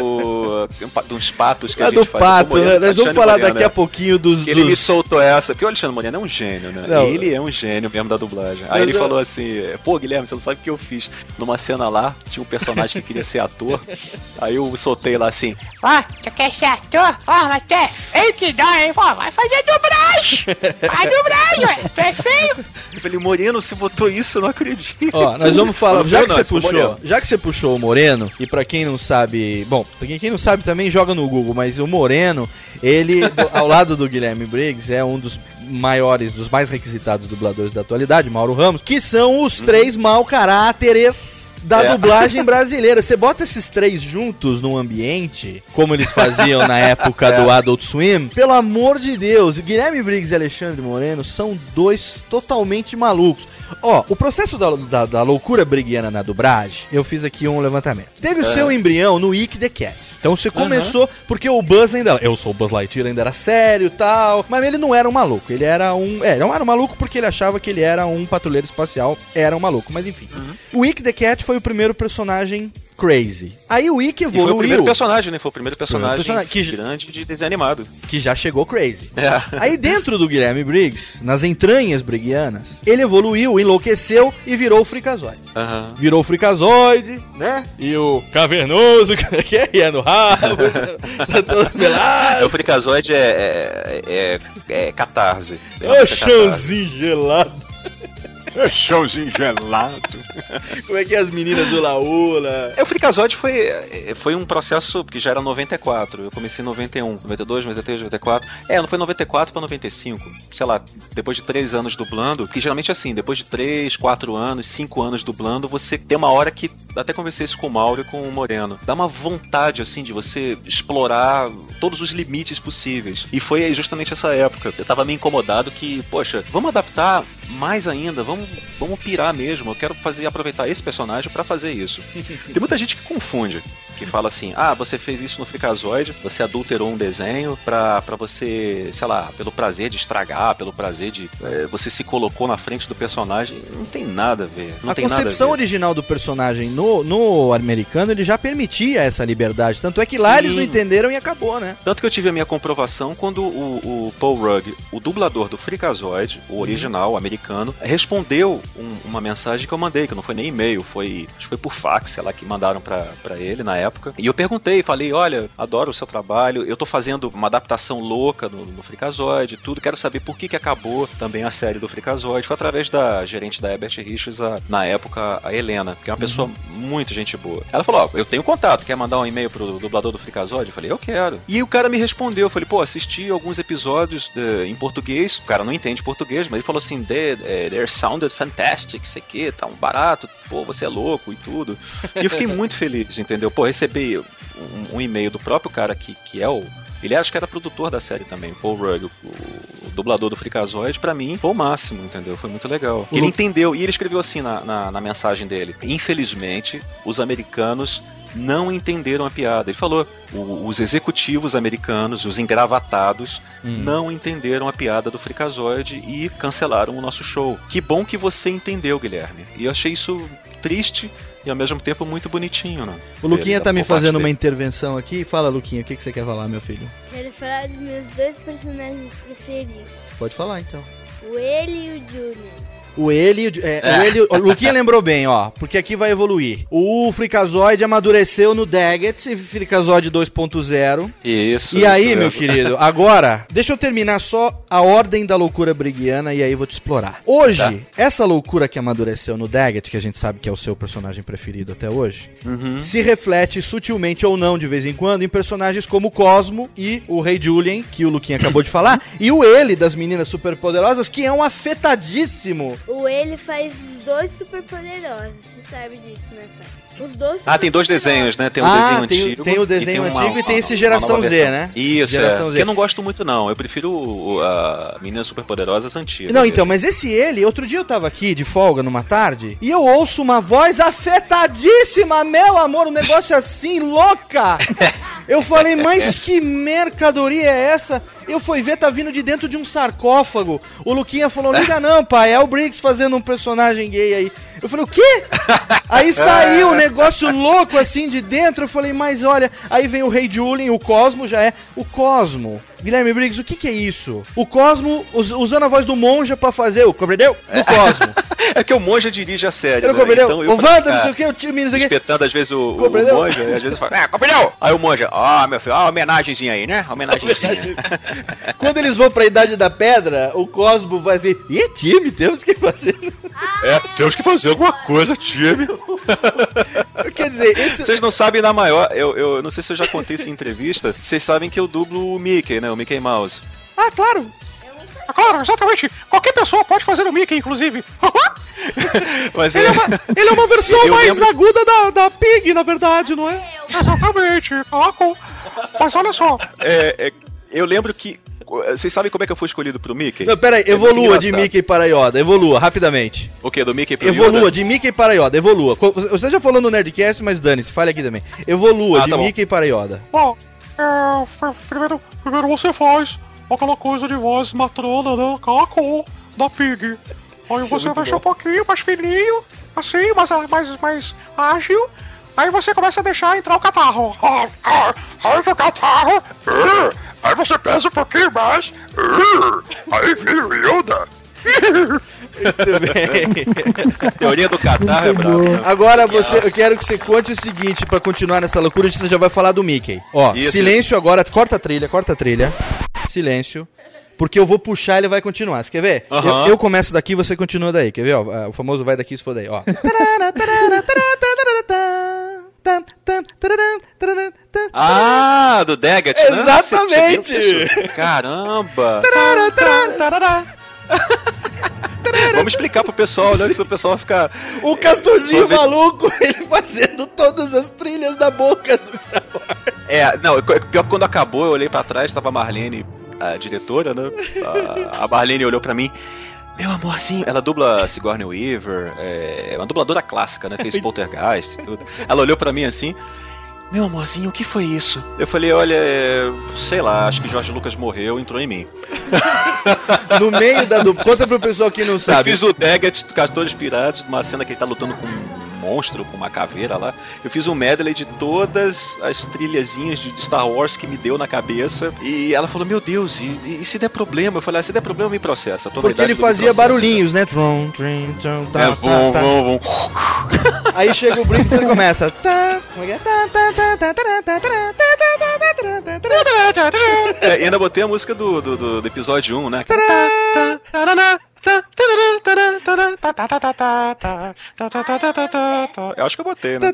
uns patos que É a do gente faz. pato, Pô, Moreno, né? Nós vamos falar Moreno, daqui a né? pouquinho dos. Que ele me dos... soltou essa, porque o Alexandre Moreno é um gênio, né? Não. ele é um gênio mesmo da dublagem. Aí Mas ele falou assim: pô, Guilherme, você não sabe o que eu fiz. Numa cena lá, tinha um personagem que queria ser ator. Aí eu soltei lá assim: Ó, tu quer ser ator? Ó, mas tu é feio que dá, hein? Pô, vai fazer dublagem! Faz dublagem, ué! Tu é feio! eu falei, Moreno, você botou isso, eu não acredito. Ó, nós vamos falar, já que não, você puxou, já que você puxou o Moreno, e pra quem não sabe, bom, pra quem não sabe também joga no Google, mas o Moreno, ele, ao lado do Guilherme Briggs, é um dos maiores, dos mais requisitados dubladores da atualidade, Mauro Ramos, que são os três mau caráteres da É. dublagem brasileira. Você bota esses três juntos num ambiente, como eles faziam na época do Adult Swim, pelo amor de Deus, Guilherme Briggs e Alexandre Moreno são dois totalmente malucos. Ó, o processo da, da, da loucura briguiana na dublagem, eu fiz aqui um levantamento. Teve o É. seu embrião no Ick the Cat. Então você começou, porque o Buzz ainda. Eu sou o Buzz Lightyear, ainda era sério e tal. Mas ele não era um maluco. Ele era um. É, não era um maluco porque ele achava que ele era um patrulheiro espacial. Era um maluco, mas enfim. O Ick the Cat foi o primeiro personagem crazy. Aí o Ick E foi o evoluiu. primeiro personagem, né? Foi o primeiro personagem, personagem que- grande de desenho animado. que já chegou crazy. É. Aí dentro do Guilherme Briggs, nas entranhas briguianas, ele evoluiu, enlouqueceu e virou o Frikazoid. Aham. Virou o Frikazoide, né? E o cavernoso, que é, ia no rabo, tá todo pelado. É, o Fricazoide é, é, é, é catarse. É catarse. chãozinho gelado. Chãozinho gelado. Como é que é as meninas do Laula? É, o Frikazoide foi, é, foi um processo que já era 94. Eu comecei em 91, 92, 93, 94. É, não foi 94 pra 95. Sei lá, depois de três anos dublando, que geralmente é assim, depois de três, quatro anos, cinco anos dublando, você tem uma hora que até conversei isso com o Mauro e com o Moreno. Dá uma vontade, assim, de você explorar todos os limites possíveis. E foi justamente essa época. Eu tava meio incomodado que, poxa, vamos adaptar mais ainda, vamos, vamos pirar mesmo. Eu quero fazer aproveitar esse personagem para fazer isso. Tem muita gente que confunde, que fala assim: "Ah, você fez isso no Freakazoid, você adulterou um desenho pra, pra você, sei lá, pelo prazer de estragar, pelo prazer de eh, você se colocou na frente do personagem". Não tem nada a ver. Não a tem nada a concepção ver. original do personagem no, no americano, ele já permitia essa liberdade. Tanto é que lá Sim. eles não entenderam e acabou, né? Tanto que eu tive a minha comprovação quando o, o Paul Rugg, o dublador do Freakazoid, o original, o americano, respondeu um- uma mensagem que eu mandei, que não foi nem e-mail, foi, acho que foi por fax, sei lá, que mandaram pra, pra ele na época. E eu perguntei, falei, olha, adoro o seu trabalho, eu tô fazendo uma adaptação louca no, no Freakazoid, tudo, quero saber por que que acabou também a série do Freakazoid. Foi através da gerente da Herbert Richards, a- na época, a Helena, que é uma pessoa muito gente boa. Ela falou, ó, eu tenho contato, quer mandar um e-mail pro dublador do Freakazoid? Eu falei, eu quero. E o cara me respondeu, eu falei, pô, assisti alguns episódios de- em português, o cara não entende português, mas ele falou assim, they, eh, they're sounded fantastic, sei que, tá um barato, pô, você é louco e tudo. E eu fiquei muito feliz, entendeu? Pô, recebi um, um e-mail do próprio cara que, que é o ele acho que era produtor da série também, Paul Rugg, o, o dublador do Freakazoid, pra mim foi o máximo, entendeu? Foi muito legal. O ele entendeu, e ele escreveu assim na, na, na mensagem dele: Infelizmente, os americanos não entenderam a piada. Ele falou: "O- os executivos americanos, os engravatados, Hum. não entenderam a piada do Freakazoid e cancelaram o nosso show. Que bom que você entendeu, Guilherme. E eu achei isso triste e ao mesmo tempo muito bonitinho, né? O Luquinha Dele, tá me fazendo uma dele. intervenção aqui. Fala, Luquinha, o que, que você quer falar, meu filho? Quero falar dos meus dois personagens preferidos. Pode falar, então. O ele e o Junior. O ele, o- é, o ele, o Luquinha lembrou bem, ó, porque aqui vai evoluir. O Freakazoid amadureceu no Daggett, Freakazoid 2.0. Isso. E aí, isso meu querido, agora, deixa eu terminar só a ordem da loucura briguiana e aí vou te explorar. Hoje, Tá. essa loucura que amadureceu no Daggett, que a gente sabe que é o seu personagem preferido até hoje, Uhum. se reflete sutilmente ou não de vez em quando em personagens como o Cosmo e o Rei Julian, que o Luquinha acabou de falar, e o ele das meninas superpoderosas, que é um afetadíssimo. O ele faz os dois super poderosos. Você sabe disso, né, pai? Os dois Ah, tem dois desenhos, né? Tem um Ah, desenho tem o- antigo. tem o desenho uma- antigo e tem uma- esse uma Geração Z, né? Isso, Geração é. Z. Que eu não gosto muito, não. Eu prefiro o- a Meninas Superpoderosas antigas. Não, então, mas esse ele, outro dia eu tava aqui de folga numa tarde e eu ouço uma voz afetadíssima, meu amor, um negócio assim, louca. Eu falei, mas que mercadoria é essa? Eu fui ver, tá vindo de dentro de um sarcófago. O Luquinha falou, liga não, pai, é o Briggs fazendo um personagem gay aí. Eu falei, o quê? Aí saiu um negócio louco assim de dentro. Eu falei, mas olha, aí vem o Rei Julian, o Cosmo já é. O Cosmo. Guilherme Briggs, o que que é isso? O Cosmo us- usando a voz do monja pra fazer o compreendeu? Do Cosmo. É que o Monja dirige a série. Eu né? compreendeu? Então o pra Wanda, não ficar sei o que, o time, não sei o que. Espetando às vezes o, o, Compreendeu? o Monja, e às vezes fala, é, compreendeu? Aí o Monja, ó, meu filho, ó, a homenagenzinha aí, né? Homenagenzinha. Quando eles vão pra Idade da Pedra, o Cosmo vai dizer, e time, temos que fazer. é, temos que fazer alguma coisa, time. Quer dizer, esse... Vocês não sabem da maior, eu, eu não sei se eu já contei isso em entrevista, vocês sabem que eu dublo o Mickey, né? O Mickey Mouse. Ah, claro. Ah, Claro, exatamente. Qualquer pessoa pode fazer o Mickey, inclusive. Mas Ele é uma- ele é uma versão Eu mais lembro- aguda da, da Pig, na verdade, não é? Exatamente. Com- Mas olha só. É, é, eu lembro que. Vocês sabem como é que eu fui escolhido pro Mickey? Não, pera aí, É evolua de. Mickey para Yoda, evolua, rapidamente. O que? Do Mickey pro Evolua, Yoda? de Mickey para Yoda, evolua. Você já falou no Nerdcast, mas dane-se, fale aqui também. Evolua, Ah, de tá bom. Mickey para Yoda. Bom, é, pr- primeiro, primeiro você faz aquela coisa de voz matrona, né? Caco, da Pig. Aí Isso é você muito deixa bom. um pouquinho mais fininho, assim, mais, mais, mais ágil. Aí você começa a deixar entrar o catarro. Ah, ah, Aí o catarro. Aí você pesa um pouquinho mais. ah, Aí vira o Yoda. Muito bem. Teoria do catarro é brabo. Agora você, eu quero que você conte o seguinte pra continuar nessa loucura, a gente já vai falar do Mickey. Ó, Isso, silêncio agora, corta a trilha, corta a trilha. Silêncio. Porque eu vou puxar e ele vai continuar. Você quer ver? Aham. Eu, eu começo daqui você continua daí. Quer ver? Ó, o famoso vai daqui se for daí, ó. Ah, do Daggett, né? Exatamente. Você- você viu isso? Caramba! Vamos explicar pro pessoal, né? Se o pessoal vai ficar. O Castorzinho vê- maluco, ele fazendo todas as trilhas da boca do Star Wars. É, não, pior que quando acabou, eu olhei pra trás, tava a Marlene, a diretora, né? A, a Marlene olhou pra mim. Meu amorzinho, ela dubla Sigourney Weaver, é uma dubladora clássica, né? Fez Poltergeist e tudo. Ela olhou pra mim assim. Meu amorzinho, o que foi isso? Eu falei, olha, é, sei lá, acho que Jorge Lucas morreu entrou em mim. No meio da dupla. Conta pro pessoal que não Eu sabe. fiz o Daggett Castores Piratas, numa cena que ele tá lutando com monstro com uma caveira lá. Eu fiz um medley de todas as trilhazinhas de Star Wars que me deu na cabeça. E ela falou: Meu Deus, e, e se der problema? Eu falei: ah, Se der problema, me processa. Porque ele fazia barulhinhos, né? Trum, trum, trum, tá, é, bom, tá, vum. Aí chega o Briggs e ele começa. É, e ainda botei a música do, do, do, do episódio 1, né? Eu acho que eu botei, né?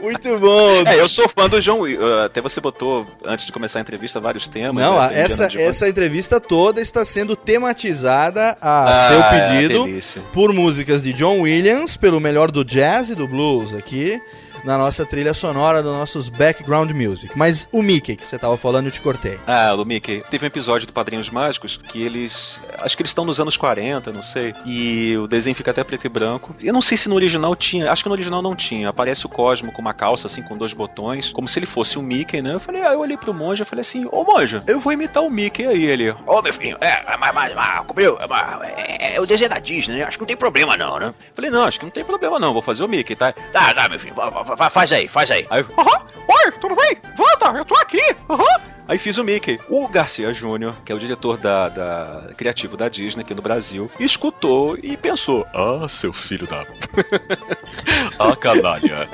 Muito bom. É, eu sou fã do John Wick. Uh, Até você botou, antes de começar a entrevista, vários temas. Não, né? essa, essa entrevista toda está sendo tematizada a Ah, seu pedido delícia. por músicas de John Williams, pelo melhor do jazz e do blues aqui, na nossa trilha sonora dos nossos background music. Mas o Mickey, que você tava falando, eu te cortei. Ah, o Mickey. Teve um episódio do Padrinhos Mágicos que eles. Acho que eles estão nos anos 40, não sei. E o desenho fica até preto e branco. Eu não sei se no original tinha. Acho que no original não tinha. Aparece o Cosmo com uma calça, assim, com dois botões. Como se ele fosse o Mickey, né? Eu falei, ah, eu olhei pro monge e falei assim: Ô monge, eu vou imitar o Mickey aí. Ele, ô meu filho, é, cobriu, é, mas, é, é o desenho da Disney, né? Acho que não tem problema não, né? Eu falei, não, acho que não tem problema não. Vou fazer o Mickey, tá? Tá, tá, meu filho, faz aí, faz aí. Aí Aham. Oi, tudo bem? Volta, eu tô aqui. Aham. Aí fiz o Mickey. O Garcia Júnior, que é o diretor da, da- criativo da Disney aqui no Brasil, escutou e pensou: Ah, seu filho da. ah, canalha.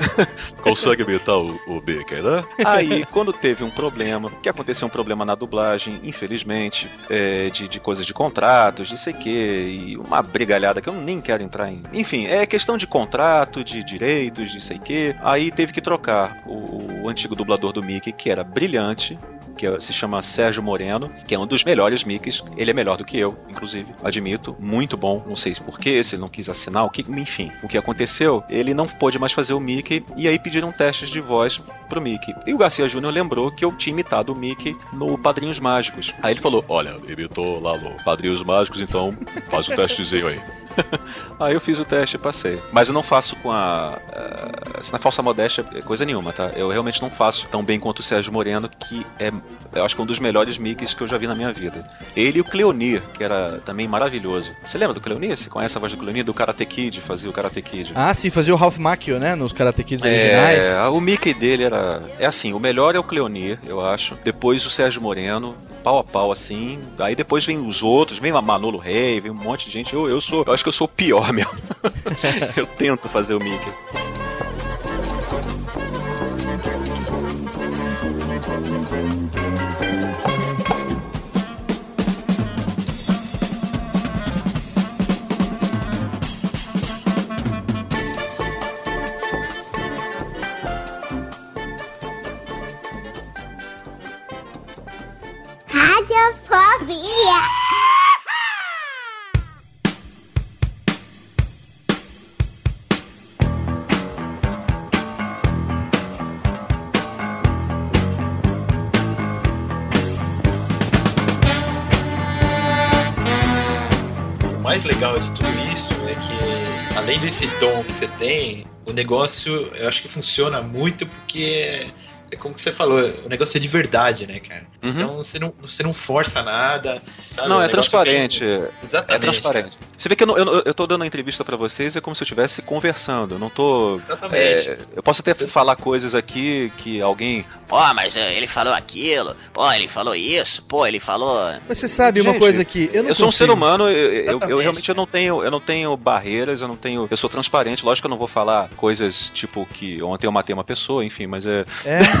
Consegue imitar o, o Mickey, né? Aí, quando teve um problema, que aconteceu um problema na dublagem, infelizmente, é, de, de coisas de contratos, de sei que, e uma brigalhada que eu nem quero entrar em. Enfim, é questão de contrato, de direitos, de sei que. Aí teve que trocar o, o antigo dublador do Mickey, que era brilhante, que se chama Sérgio Moreno, que é um dos melhores Mickeys. Ele é melhor do que eu, inclusive, admito. Muito bom. Não sei se porquê, se ele não quis assinar, o que, enfim. O que aconteceu? Ele não pôde mais fazer o Mickey e aí pediram testes de voz pro Mickey. E o Garcia Júnior lembrou que eu tinha imitado o Mickey no Padrinhos Mágicos. Aí ele falou: Olha, imitou lá no Padrinhos Mágicos, então faz o testezinho aí. Aí eu fiz o teste e passei. Mas eu não faço com a. eh, Isso não é falsa modéstia, coisa nenhuma, tá? Eu realmente não faço tão bem quanto o Sérgio Moreno, que é, eu acho que é um dos melhores Mickeys que eu já vi na minha vida. Ele e o Cleonir, que era também maravilhoso. Você lembra do Cleonir? Você conhece a voz do Cleonir? Do Karate Kid, fazia o Karate Kid. Ah, sim, fazia o Ralph Macchio, né? Nos Karate Kids originais. É, o Mickey dele era. É assim, o melhor é o Cleonir, eu acho. Depois o Sérgio Moreno, pau a pau, assim. Aí depois vem os outros, vem a Manolo Rey, vem um monte de gente. Eu, eu sou. Eu acho que eu sou o pior mesmo. eu tento fazer o Mickey. Radiofobia. O mais legal de tudo isso é que, além desse tom que você tem, o negócio eu acho que funciona muito porque é como que você falou, o negócio é de verdade, né, cara? Uhum. Então você não, você não força nada, sabe? Não, é negócio transparente. vem- Exatamente. É transparente. Você vê que eu, não- eu, eu tô dando a entrevista pra vocês, é como se eu estivesse conversando. Eu não tô. Exatamente. é, eu posso até falar coisas aqui que alguém. Pô, mas eh, ele falou aquilo, pô, ele falou isso, pô, ele falou. Mas você sabe uma Gente, coisa que eu não sou um ser humano, eu, eu- eu, realmente eu não tenho, eu não tenho barreiras, eu não tenho, eu sou transparente. Lógico que eu não vou falar coisas tipo que ontem eu matei uma pessoa, enfim, mas é. É.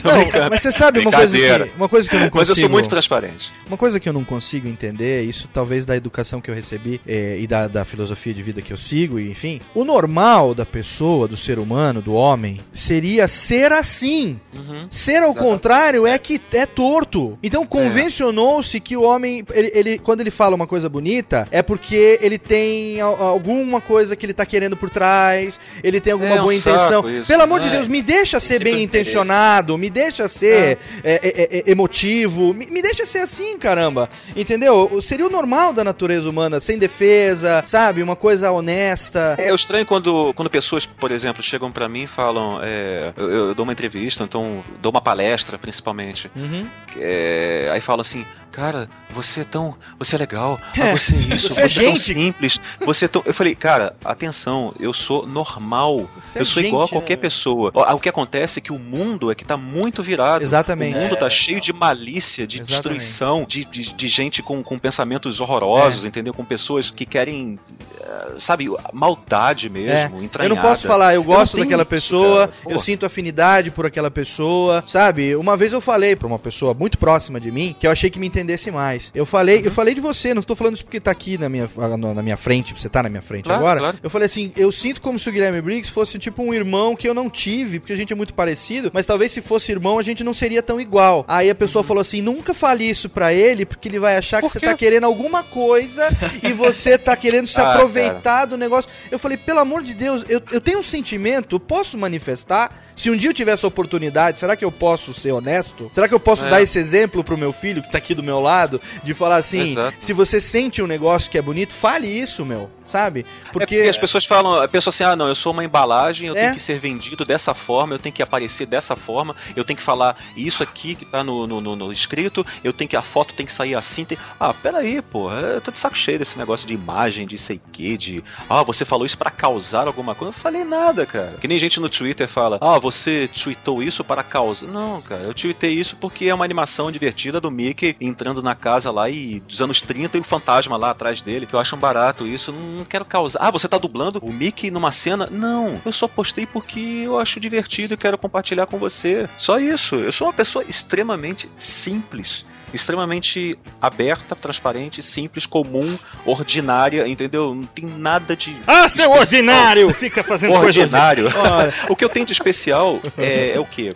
Não, mas você sabe uma coisa, que, uma coisa que eu não consigo... Mas eu sou muito transparente. Uma coisa que eu não consigo entender, isso talvez da educação que eu recebi eh, e da, da filosofia de vida que eu sigo, e enfim. O normal da pessoa, do ser humano, do homem, seria ser assim. Uhum. Ser ao contrário é que é torto. Então convencionou-se que o homem, ele, ele- quando ele fala uma coisa bonita, é porque ele tem al- alguma coisa que ele tá querendo por trás, ele tem alguma É boa intenção. isso, Pelo amor de né? Deus, me deixa ser bem intencionado, me deixa ser é, é, é, emotivo, me, me deixa ser assim, caramba. Entendeu? O- Seria o normal da natureza humana, sem defesa, sabe? Uma coisa honesta. É estranho quando, quando pessoas, por exemplo, chegam pra mim e falam. é, eu, eu dou uma entrevista, então dou uma palestra, principalmente. Uhum. É, aí falam assim, cara, você é tão. Você é legal, É, ah, você é isso, você você, é é, tão gente." simples, você é tão. Eu falei, cara, atenção, eu sou normal. Você é eu sou igual a gente, qualquer pessoa. O, que acontece é que o mundo é que tá muito virado. Exatamente. O mundo É. tá cheio de malícia, de Exatamente. destruição, de, de, de gente com, com pensamentos horrorosos, entendeu? Com pessoas que querem. eh, Sabe, maldade mesmo, É, Eu entranhada. não posso falar, eu gosto tenho daquela isso, pessoa, cara. eu sinto afinidade por aquela pessoa, sabe? Uma vez eu falei pra uma pessoa muito próxima de mim que eu achei que me entendesse mais. Eu falei, Uhum. eu falei de você, não estou falando isso porque tá aqui na minha, na minha frente, você tá na minha frente Claro, agora. claro. Eu falei assim, eu sinto como se o Guilherme Briggs fosse tipo um irmão que eu não tive, porque a gente é muito parecido, mas talvez se fosse irmão a gente não seria tão igual. Aí a pessoa falou assim, nunca fale isso pra ele, porque ele vai achar que Uhum. Você quê? tá querendo alguma coisa e você tá querendo se Ah, aproveitar do negócio. Eu falei, pelo amor de Deus, eu, eu tenho um sentimento, posso manifestar. Se um dia eu tiver essa oportunidade, será que eu posso ser honesto? Será que eu posso É. dar esse exemplo pro meu filho que tá aqui do meu lado? De falar assim, Exato. se você sente um negócio que é bonito, fale isso, meu. Sabe? Porque... É porque as pessoas falam, a pessoa assim, ah, não, eu sou uma embalagem, eu É. tenho que ser vendido dessa forma, eu tenho que aparecer dessa forma, eu tenho que falar isso aqui que tá no, no, no- no escrito, eu tenho que, a foto tem que sair assim, tem... Ah, peraí, pô, eu tô de saco cheio desse negócio de imagem, de sei que, de... Ah, você falou isso pra causar alguma coisa. Eu não falei nada, cara. Que nem gente no Twitter fala, ah, você tweetou isso para causar. Não, cara, eu tweetei isso porque é uma animação divertida do Mickey entrando na casa lá e dos anos 30 e o fantasma lá atrás dele, que eu acho um barato isso, não, quero causar. Ah, você tá dublando o Mickey numa cena? Não, eu só postei porque eu acho divertido e quero compartilhar com você. Só isso. Eu sou uma pessoa extremamente simples. Extremamente aberta, transparente, simples, comum, ordinária, entendeu? Não tem nada de. Ah, seu especial. ordinário! Fica fazendo coisa. Ordinário. O que eu tenho de especial é, é o quê?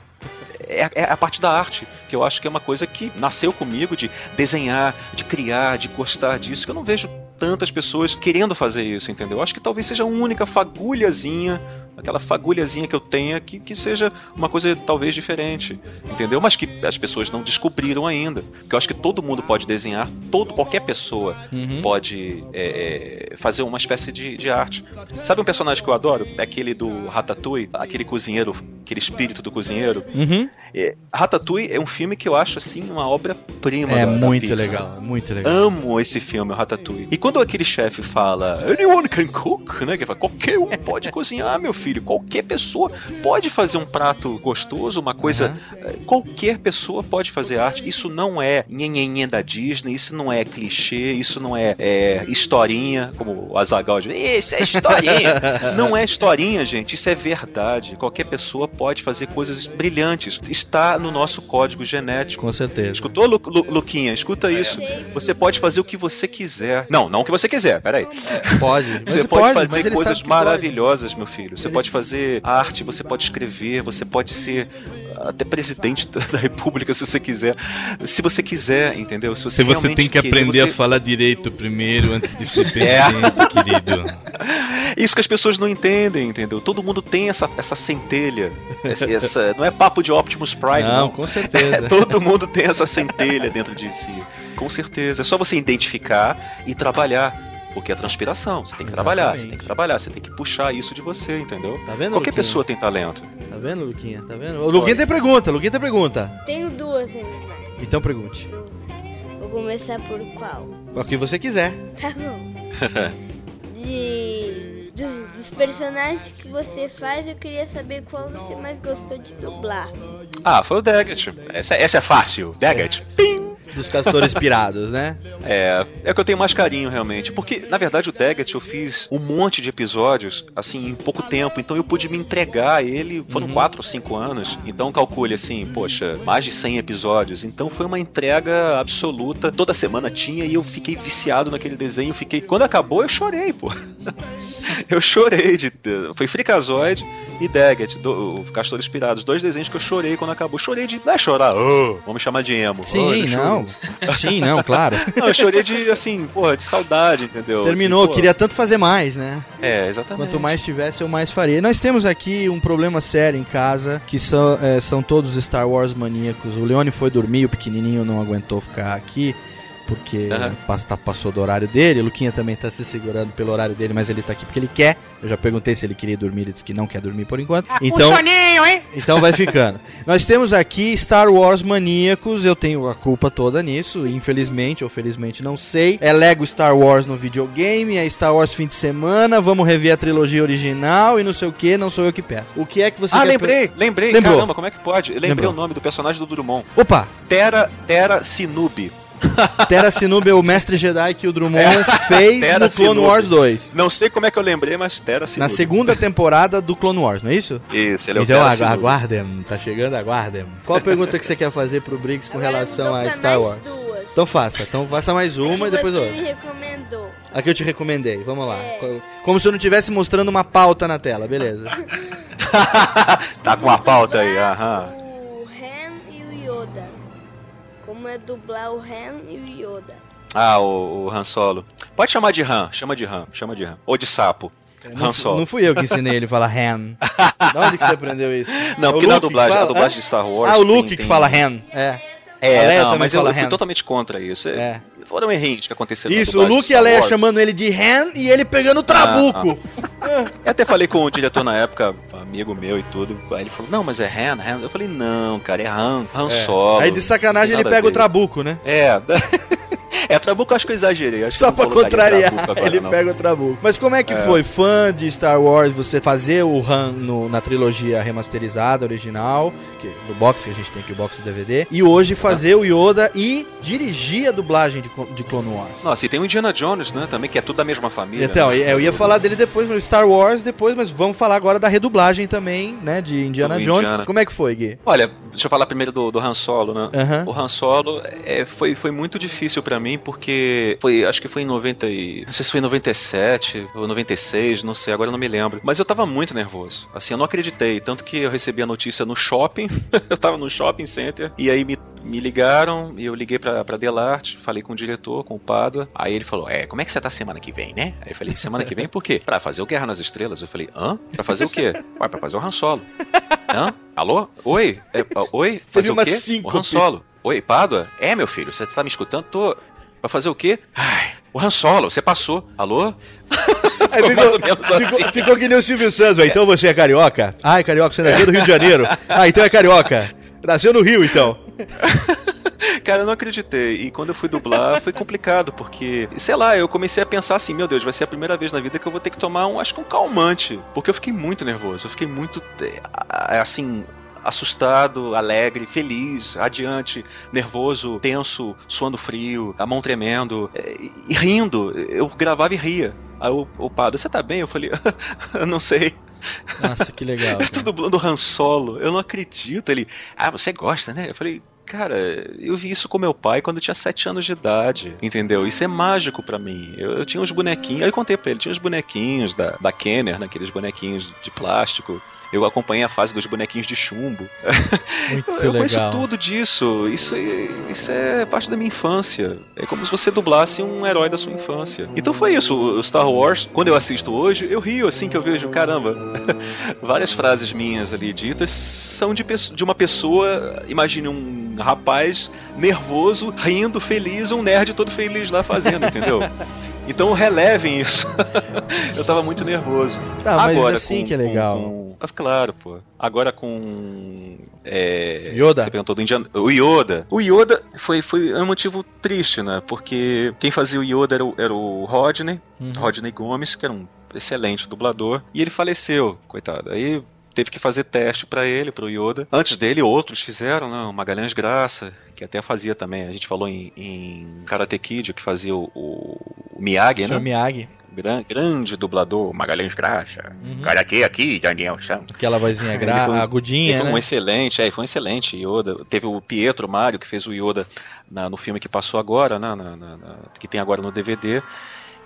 É, é a parte da arte, que eu acho que é uma coisa que nasceu comigo de desenhar, de criar, de gostar disso, que eu não vejo tantas pessoas querendo fazer isso, entendeu? Eu acho que talvez seja a única fagulhazinha, aquela fagulhazinha que eu tenha que, que seja uma coisa talvez diferente, entendeu? Mas que as pessoas não descobriram ainda. Que eu acho que todo mundo pode desenhar, todo qualquer pessoa Uhum. pode é, é, fazer uma espécie de, de arte. Sabe um personagem que eu adoro? É aquele do Ratatouille, aquele cozinheiro, aquele espírito do cozinheiro. Uhum. É, Ratatouille é um filme que eu acho assim uma obra-prima. É da- da muito Pixar. legal, muito legal. Amo esse filme, o Ratatouille. E quando aquele chefe fala, anyone can cook, né? Que fala, qualquer um pode cozinhar, meu filho. Qualquer pessoa pode fazer um prato gostoso, uma coisa. eh, Qualquer pessoa pode fazer arte. Isso não é nhenhenhen da Disney, isso não é clichê, isso não é, é, historinha, como o Azagal diz. Isso é historinha. não é historinha, gente. Isso é verdade. Qualquer pessoa pode fazer coisas brilhantes. Está no nosso código genético. Com certeza. Escutou, Lu, Lu- Luquinha? Escuta isso. Você pode fazer o que você quiser. Não, não o que você quiser, peraí. Pode. Você pode, mas fazer ele coisas que pode. maravilhosas, meu filho. Você pode fazer arte, você pode escrever, você pode ser até presidente da república se você quiser. Se você quiser, entendeu? Se você, Se você tem que querer, aprender você- a falar direito primeiro antes de ser É. presidente, querido. Isso que as pessoas não entendem, entendeu? Todo mundo tem essa, essa centelha. Essa, essa- não é papo de Optimus Prime, não. Não, com certeza. Todo mundo tem essa centelha dentro de si. Com certeza. É só você identificar e trabalhar. Porque é transpiração. Você tem que trabalhar, você Exatamente. tem que trabalhar, você tem que puxar isso de você, entendeu? Tá vendo, Qualquer Luquinha? pessoa tem talento. Tá vendo, Luquinha? Tá vendo? O Luquinha tem pergunta, Luquinha tem pergunta. Tenho duas animais. Então pergunte. Vou começar por qual? O que você quiser. Tá bom. De, dos, dos personagens que você faz, eu queria saber qual você mais gostou de dublar. ah, foi o Daggett. Essa, essa é fácil. Daggett. Pim! Dos castores pirados, né? É, é que eu tenho mais carinho realmente. Porque, na verdade, o Daggett eu fiz um monte de episódios, assim, em pouco tempo. Então eu pude me entregar a ele. Foram Uhum. quatro ou cinco anos. Então calcule assim, poxa, mais de 100 episódios. Então foi uma entrega absoluta. Toda semana tinha e eu fiquei viciado naquele desenho. Fiquei. Quando acabou, eu chorei, pô. eu chorei de. Foi Freakazoid e Daggett, do, o Castores Pirados. Dois desenhos que eu chorei quando acabou. Chorei de. Não é chorar, "Oh", vamos chamar de emo. Sim, "Oh, ele não. chorou". Sim, não, claro. Não, eu chorei de, assim, porra, de saudade, entendeu? Terminou, De, queria tanto fazer mais, né? É, exatamente. Quanto mais tivesse, eu mais faria. Nós temos aqui um problema sério em casa, que são, é, são todos Star Wars maníacos. O Leone foi dormir, o pequenininho não aguentou ficar aqui, porque tá- passou do horário dele. O Luquinha também tá se segurando pelo horário dele, mas ele tá aqui porque ele quer. Eu já perguntei se ele queria dormir, ele disse que não quer dormir por enquanto. Então, Um soninho, hein? então vai ficando. Nós temos aqui Star Wars maníacos, eu tenho a culpa toda nisso, infelizmente ou felizmente não sei. É Lego Star Wars no videogame, é Star Wars fim de semana, vamos rever a trilogia original e não sei o que, não sou eu que peço. O que é que você Ah, quer lembrei, lembrei, Lembrou. caramba, como é que pode? Eu lembrei Lembrou. o nome do personagem do Drummond. Opa! Terra, Terra Sinubi. É o mestre Jedi que o Drummond fez Terra no Clone Sinubi. Wars 2. Não sei como é que eu lembrei, mas Terra Sinubi. Na segunda temporada do Clone Wars, não é isso? Isso, ele é o então agu- aguardem, tá chegando, aguardem. Qual a pergunta que você quer fazer pro Briggs com relação a Star Wars? duas. Então faça, então faça mais uma e depois outra. me recomendou. A que eu te recomendei, vamos lá. Co- Como se eu não estivesse mostrando uma pauta na tela, beleza. Tá com a pauta aí, aham. É dublar o Han e o Yoda. Ah, o, o Han Solo. Pode chamar de Han, chama de Han, chama de Han. Ou de sapo. Han Solo. Não fui eu que ensinei ele a falar Han. Da onde que você aprendeu isso? Não, É o porque na que dublagem, fala? a dublagem É? de Star Wars. Ah, o tem- Luke que tem- fala Han. É. É, não, também mas eu, eu fui Han. totalmente contra isso. É. É. Foram errinhos que aconteceram Isso, o Luke e a Leia chamando ele de Han e ele pegando o trabuco. Eu até falei com o diretor na época, amigo meu e tudo. Aí ele falou, não, mas é Han, Han. Eu falei, não, cara, é Han, Han É. Solo. Aí de sacanagem ele pega o trabuco, né? É. É, Trabuco eu acho que eu exagerei. Acho Só pra contrariar, agora, ele não. pega o trabuco. Mas como é que É. foi, fã de Star Wars, você fazer o Han no- na trilogia remasterizada, original, que, do box que a gente tem aqui, o box do DVD, e hoje fazer o Yoda e dirigir a dublagem de, de Clone Wars? Nossa, e tem o Indiana Jones, né? Também, que é tudo da mesma família. Então, né? eu ia falar dele depois, no Star Wars depois, mas vamos falar agora da redublagem também, né, de Indiana Do Jones. Indiana. Como é que foi, Gui? Olha, deixa eu falar primeiro do, do Han Solo, né? Aham. O Han Solo é, foi, foi muito difícil pra mim, porque foi, acho que foi em 90 e... Não sei se foi em 97 ou 96, não sei, agora eu não me lembro. Mas eu tava muito nervoso. Assim, eu não acreditei. Tanto que eu recebi a notícia no shopping, eu tava no shopping center, e aí me, me ligaram, e eu liguei pra, pra Delarte, falei com o diretor, com o Padua. Aí ele falou, é, como é que você tá semana que vem, né? Aí eu falei, semana que vem por quê? Pra fazer o Guerra nas Estrelas. Eu falei, hã? Pra fazer o quê? Ué, pra fazer o Han Solo. Hã? Alô? Oi? É, oi? Fazer o quê? síncope. O Han Solo. Oi, Pádua? É, meu filho, você tá me escutando? Tô. Pra fazer o quê? Ai, o Han Solo, você passou. Alô? Aí ficou, ficou, assim. ficou que nem o Silvio Santos, então você é carioca? Ai, carioca, você nasceu no Rio de Janeiro. Ah, então é carioca. Nasceu no Rio, então. Cara, eu não acreditei. E quando eu fui dublar, foi complicado, porque, sei lá, eu comecei a pensar assim, meu Deus, vai ser a primeira vez na vida que eu vou ter que tomar um, acho que um calmante. Porque eu fiquei muito nervoso, eu fiquei muito, eh, assim, assustado, alegre, feliz, adiante, nervoso, tenso, suando frio, a mão tremendo eh, e, rindo. Eu gravava e ria. Aí o, o Pado, você tá bem? Eu falei, não sei. Nossa, que legal. Eu tô dublando Han Solo, eu não acredito. Ele, ah, você gosta, né? Eu falei, cara, eu vi isso com meu pai quando eu tinha 7 anos de idade, entendeu? Isso é mágico pra mim. Eu, eu tinha uns bonequinhos, aí eu contei pra ele, tinha uns bonequinhos da, da Kenner, naqueles bonequinhos de plástico. Eu acompanhei a fase dos bonequinhos de chumbo. Eu eu conheço tudo disso. Isso, é- isso é parte da minha infância. É como se você dublasse um herói da sua infância. Então foi isso. O Star Wars, quando eu assisto hoje, eu rio assim que eu vejo, caramba, várias frases minhas ali ditas são de, de uma pessoa. Imagine um rapaz nervoso, rindo, feliz, um nerd todo feliz lá fazendo, entendeu? Então relevem isso. eu tava muito nervoso. Ah, mas Agora, assim com- que é legal. com- com- claro, pô. Agora com. É, Yoda? Você perguntou do Indiana. O Yoda. O Yoda foi, foi um motivo triste, né? Porque quem fazia o Yoda era o, era o Rodney, Uhum. Rodney Gomes, que era um excelente dublador. E ele faleceu, coitado. Aí teve que fazer teste pra ele, pro Yoda. Antes dele, outros fizeram, né? O Magalhães Graça, que até fazia também. A gente falou em, em Karate Kid, que fazia o, o Miyagi, Sr. né? Miyagi. Gran- grande dublador, Magalhães Graça. Uhum. Karate aqui, Daniel Sam. Aquela vozinha gra... Foi agudinha, ele foi né? um excelente, é, foi um excelente Yoda. Teve o Pietro Mário, que fez o Yoda na- no filme que passou agora, né, na- na- que tem agora no DVD.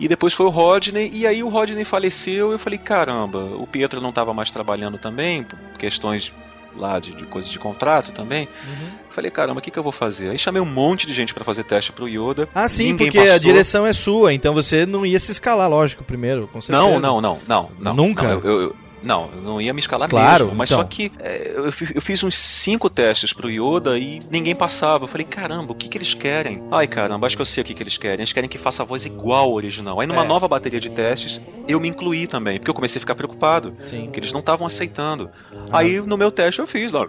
E depois foi o Rodney, e aí o Rodney faleceu, eu falei, caramba, o Pietro não estava mais trabalhando também, por questões lá de, de coisas de contrato também. Uhum. Falei, caramba, o que, que eu vou fazer? Aí chamei um monte de gente para fazer teste pro Yoda. Ah, sim, porque a passou. direção é sua, então você não ia se escalar, lógico, primeiro, com certeza. Não, não, não, não, não. Nunca? Não, eu, eu- não, eu não ia me escalar Claro, mesmo. Mas então. só que é, eu, fi- eu fiz uns cinco testes pro Yoda e ninguém passava. Eu falei, caramba, o que, que eles querem? Ai, caramba, acho que eu sei o que, que eles querem. Eles querem que faça a voz igual ao original. Aí numa É. nova bateria de testes, eu me incluí também, porque eu comecei a ficar preocupado. Sim. Que eles não estavam aceitando. Aí no meu teste eu fiz lá.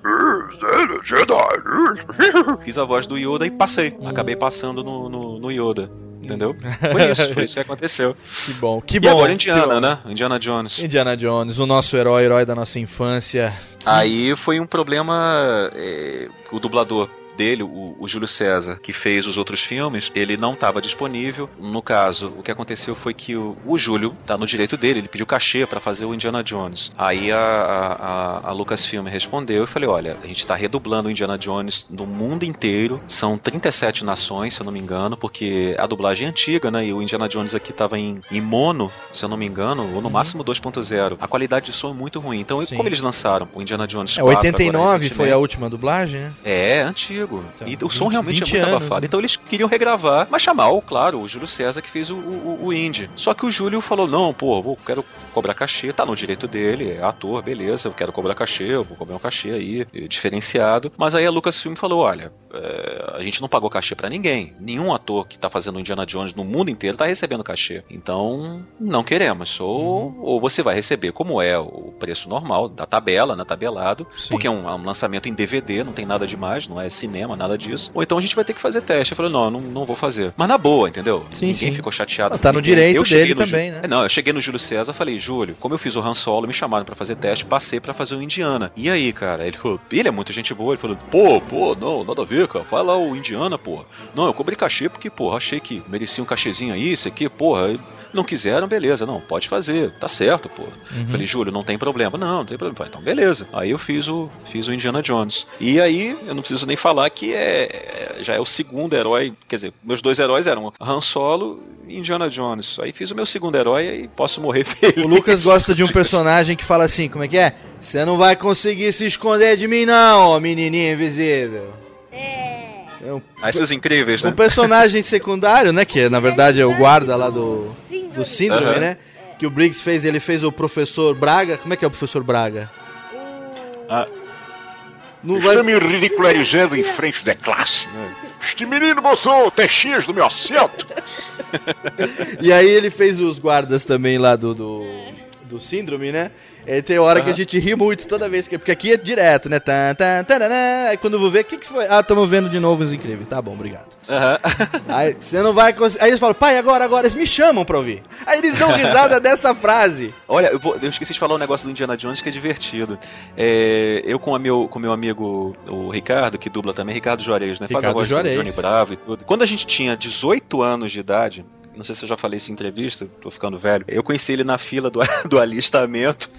Fiz a voz do Yoda e passei. Acabei passando no, no, no Yoda. Entendeu? Foi isso, foi isso que aconteceu. Que bom, que e bom. agora que Indiana, né? Indiana Jones. Indiana Jones, o nosso herói, herói da nossa infância. Aí foi um problema. é, o dublador dele, o, o Júlio César, que fez os outros filmes, ele não estava disponível. No caso, o que aconteceu foi que o, o Júlio, tá no direito dele, ele pediu cachê para fazer o Indiana Jones. Aí a, a, a, Lucasfilm respondeu e falei: olha, a gente está redublando o Indiana Jones no mundo inteiro. São 37 nações, se eu não me engano, porque a dublagem é antiga, né? E o Indiana Jones aqui estava em, em mono, se eu não me engano, ou no máximo 2.0. A qualidade de som é muito ruim. Então, Uhum. Sim. como eles lançaram o Indiana Jones É, 4 agora 89 foi recentemente- a última dublagem, né? é, antigo. E o som 20 realmente é 20 muito anos, abafado. né? Então eles queriam regravar, mas chamar, o, claro, o Júlio César que fez o, o, o Indy. Só que o Júlio falou: não, pô, vou, quero cobrar cachê, tá no direito dele, é ator, beleza, eu quero cobrar cachê, eu vou cobrar um cachê aí, eh, diferenciado. Mas aí a Lucasfilm falou: olha, eh, a gente não pagou cachê pra ninguém. Nenhum ator que tá fazendo Indiana Jones no mundo inteiro tá recebendo cachê. Então, não queremos. Ou, Uhum. ou você vai receber como é o preço normal, da tabela, na tabelado, porque é um, é um lançamento em DVD, não tem nada demais, não é cinema, nada disso. Ou então a gente vai ter que fazer teste. Eu falei, não, não, não vou fazer. Mas na boa, entendeu? Sim, Ninguém sim. ficou chateado. Ah, tá no ninguém. direito Eu dele no também, Ju- né? É, Não, eu cheguei no Júlio César falei, Júlio, como eu fiz o Han Solo, me chamaram pra fazer teste, passei pra fazer o Indiana. E aí, cara? Ele falou, ele é muito gente boa. Ele falou, pô, pô, não, nada a ver, cara. Vai lá o Indiana, pô. Não, eu cobrei cachê porque, pô, achei que merecia um cachezinho aí, isso aqui, porra. Não quiseram, beleza. Não, pode fazer. Tá certo, pô. Uhum. Falei, Júlio, não tem problema. Não, não tem problema. Falei, então, beleza. Aí eu fiz o, fiz o Indiana Jones. E aí, eu não preciso nem falar que é, é- já é o segundo herói. Quer dizer, meus dois heróis eram Han Solo e Indiana Jones. Aí fiz o meu segundo herói e posso morrer feliz. O Lucas gosta de um personagem que fala assim, como é que é? Você não vai conseguir se esconder de mim não, ó, menininha invisível. É. um, Aí seus incríveis, né? um personagem secundário, né, que na verdade é o guarda lá do, do síndrome, Aham. né? Que o Briggs fez, ele fez o professor Braga. Como é que é o professor Braga? Ah, Não Está vai- me ridicularizando em frente da classe. Este menino botou testinhas no meu assento. E aí ele fez os guardas também lá do, do, do síndrome, né? E tem hora que a gente ri muito toda vez que. Porque aqui é direto, né? Tan, tan, tarará. Aí quando eu vou ver, o que, que foi? Ah, estamos vendo de novo os incríveis. Tá bom, obrigado. Aí você não vai conseguir. Aí eles falam, pai, agora, agora, eles me chamam pra ouvir. Aí eles dão risada dessa frase. Olha, eu, vou- eu esqueci de falar um negócio do Indiana Jones que é divertido. É, eu com o meu, com meu amigo, o Ricardo, que dubla também, Ricardo Juarez, né? Faz a Ricardo voz Juarez. do Johnny Bravo e tudo. Quando a gente tinha 18 anos de idade, não sei se eu já falei isso em entrevista, tô ficando velho. Eu conheci ele na fila do, do alistamento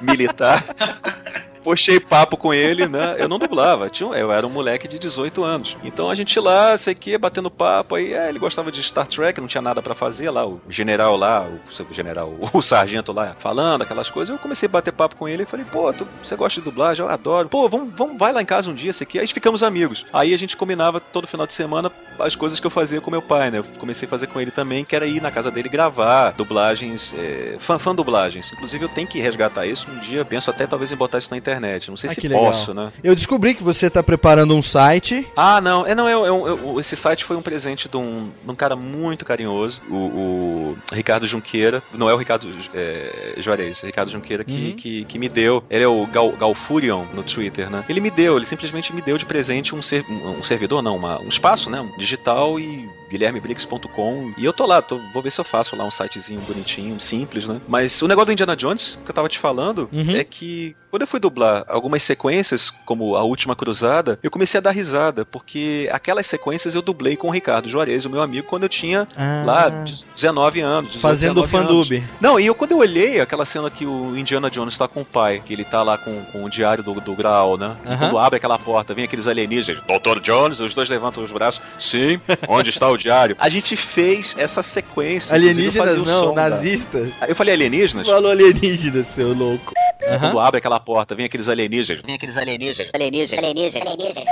militar. Puxei papo com ele, né? Eu não dublava, tinha, eu era um moleque de 18 anos. Então a gente lá, sei que, batendo papo, aí é, ele gostava de Star Trek, não tinha nada pra fazer lá, o general lá, o, general, o sargento lá, falando aquelas coisas. Eu comecei a bater papo com ele e falei, pô, tu- você gosta de dublagem? Eu adoro. Pô, vamos, vamos, vai lá em casa um dia, sei que. Aí ficamos amigos. Aí a gente combinava todo final de semana as coisas que eu fazia com meu pai, né? Eu comecei a fazer com ele também, que era ir na casa dele gravar dublagens, é, fã, fã dublagens. Inclusive eu tenho que resgatar isso um dia, penso até talvez em botar isso na internet. Não sei Ah, se que legal. posso, né? Eu descobri que você tá preparando um site. Ah, não, é não, é, é um- é um- esse site foi um presente de um, de um cara muito carinhoso, o, o Ricardo Junqueira, não é o Ricardo é, Juarez, é o Ricardo Junqueira que, Uhum. que, que me deu, ele é o Gal, Galfurion no Twitter, né? Ele me deu, ele simplesmente me deu de presente um, ser- um servidor, não, uma- um espaço, né, um digital e guilhermebriggs.com. E eu tô lá, tô, vou ver se eu faço lá um sitezinho bonitinho, simples, né? Mas o negócio do Indiana Jones, que eu tava te falando, é que quando eu fui dublar algumas sequências, como A Última Cruzada, eu comecei a dar risada, porque aquelas sequências eu dublei com o Ricardo Juarez, o meu amigo, quando eu tinha Ah. lá 19 anos. 18, Fazendo 19 fandub. Não, e eu quando eu olhei aquela cena que o Indiana Jones tá com o pai, que ele tá lá com, com o diário do, do Graal, né? Aham. quando abre aquela porta, vem aqueles alienígenas, Dr. Jones, os dois levantam os braços. Sim, onde está o diário? A gente fez essa sequência. eu Alienígenas não, som da- nazistas. Eu falei alienígenas? Você falou alienígenas, seu louco. Quando abre aquela porta, vem aqueles alienígenas. Vem aqueles alienígenas. Alienígenas. Alienígenas. Alienígenas.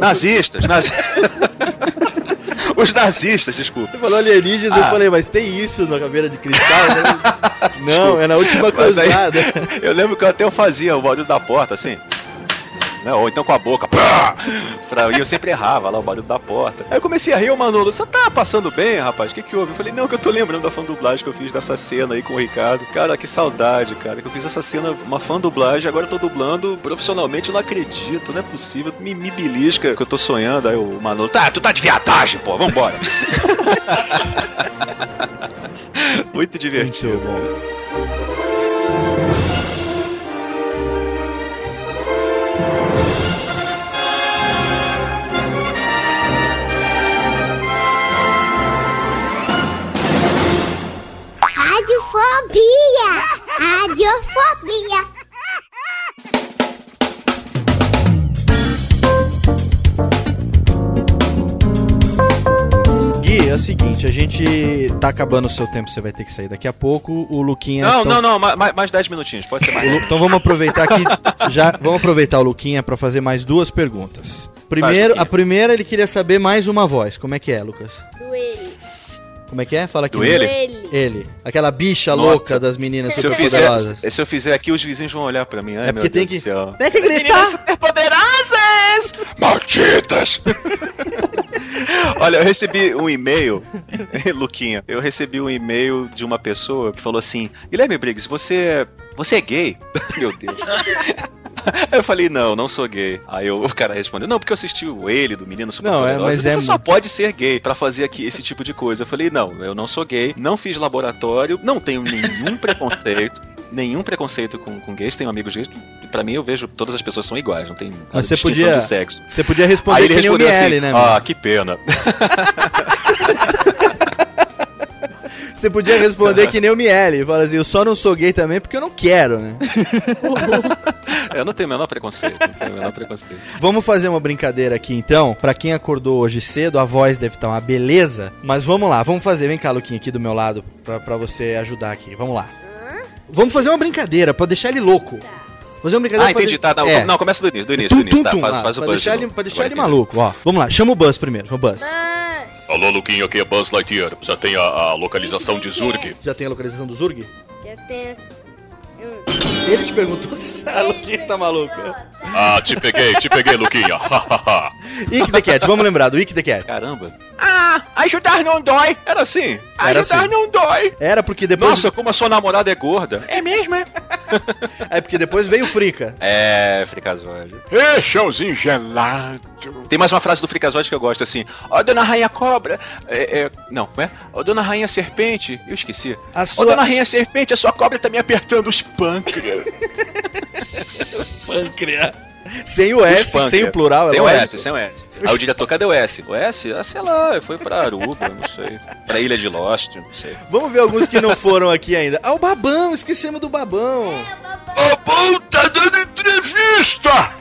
Nazistas, nazistas. Os nazistas, desculpa. Você falou alienígenas, eu Ah. falei, mas tem isso na caveira de cristal? né? não, é na última Mas aí, cruzada. eu lembro que eu até eu fazia o barulho da porta, assim. Né? Ou então com a boca. Pá! Pra, e eu sempre errava lá o barulho da porta. Aí eu comecei a rir, o Manolo, você tá passando bem, rapaz? O que que houve? Eu falei, não, que eu tô lembrando da fandublagem que eu fiz dessa cena aí com o Ricardo. Cara, que saudade, cara. Que eu fiz essa cena, uma fandublagem, agora eu tô dublando profissionalmente, eu não acredito, não é possível. Me, me belisca que eu tô sonhando. Aí o Manolo, tá, tu tá de viadagem, pô, vambora. Muito divertido. Radiofobia! Radiofobia! Gui, é o seguinte, a gente tá acabando o seu tempo, você vai ter que sair daqui a pouco. O Luquinha. Não, então- não, não, ma- ma- mais 10 minutinhos, pode ser mais. Lu- Então vamos aproveitar aqui, já vamos aproveitar o Luquinha pra fazer mais duas perguntas. Primeiro, a primeira ele queria saber mais uma voz. Como é que é, Lucas? Do ele. Como é que é? Fala aqui. Do ele? Ele. Ele. Aquela bicha Nossa. louca das meninas Se eu, superpoderosas. fizer, se eu fizer aqui, os vizinhos vão olhar pra mim. Ai, É meu tem Deus que- do céu. Tem que gritar! superpoderosas! Malditas! Olha, eu recebi um e-mail, Luquinha, eu recebi um e-mail de uma pessoa que falou assim: Guilherme Briggs, você é. Você é gay? Meu Deus. Aí eu falei, não, não sou gay. Aí eu- o cara respondeu, não, porque eu assisti o ele do Menino Super Não, é, mas Você é só muito- pode ser gay pra fazer aqui esse tipo de coisa. Eu falei, não, eu não sou gay, não fiz laboratório, não tenho nenhum preconceito. Nenhum preconceito com, com gays, tenho amigos gays. Pra mim, eu vejo todas as pessoas são iguais, não tem Mas você podia, de sexo. você podia responder Aí ele respondeu assim, né? Ah, que pena. Você podia responder que nem o Miele. Fala assim, eu só não sou gay também porque eu não quero, né? eu não tenho o menor preconceito, não tenho o menor preconceito. Vamos fazer uma brincadeira aqui então. Pra quem acordou hoje cedo, a voz deve estar uma beleza. Mas vamos lá, vamos fazer. Vem cá, Luquinha, aqui do meu lado, pra, pra você ajudar aqui. Vamos lá. Vamos fazer uma brincadeira pra deixar ele louco. Fazer uma brincadeira Ah, entendi, tá, não, É. não, começa do início, do início, do Tum, início, tum, tá, tum, faz, lá, faz o pra buzz de deixar ele, novo. pra deixar ele Agora entendi. maluco, ó. Vamos lá, chama o Buzz primeiro, o Buzz. Alô, Luquinho, aqui é Buzz Lightyear. Já tem a, a localização de Zurg? Já tem a localização do Zurg? Já tem. Ele te perguntou se a Luquinha tá maluco. Ah, te peguei, te peguei, Luquinha. Ike the Cat, vamos lembrar do Ike the Cat. Caramba. Ah, ajudar não dói. Era assim. Era ajudar assim. não dói. Era porque depois. Nossa, como a sua namorada é gorda. É mesmo, é? É porque depois veio o Frica. É, Fricazóide. Ê, chãozinho gelado. Tem mais uma frase do Fricazóide que eu gosto, assim. Ó, dona Rainha Cobra. É, é, não, é? Ó, dona Rainha Serpente. Eu esqueci. Ó, sua- dona Rainha Serpente, a sua cobra tá me apertando os pâncreas. Pâncreas. Sem o S, pâncreas. sem o plural, é Sem o lógico. S, sem o S. Aí o diretor, cadê o S? O S? Ah, sei lá, foi pra Aruba, não sei. Pra Ilha de Lost, não sei. Vamos ver alguns que não foram aqui ainda. Ah, o Babão, esquecemos do Babão. O bom tá dando entrevista!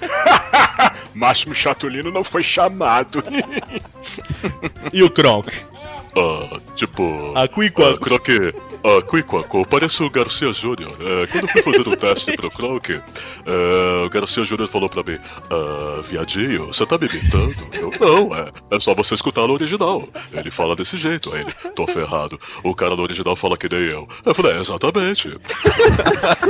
Máximo Chatulino não foi chamado. E o Kronk? Ah, tipo. A. Ah, Croque. Ah, Quiquaco, parece o Garcia Júnior. É, quando fui fazer o teste pro Croque, é, o Garcia Júnior falou pra mim: Ah, viadinho, você tá me imitando? Eu, não, é. É só você escutar no original. Ele fala desse jeito, aí ele, tô ferrado. O cara no original fala que nem eu. Eu falei, é, exatamente.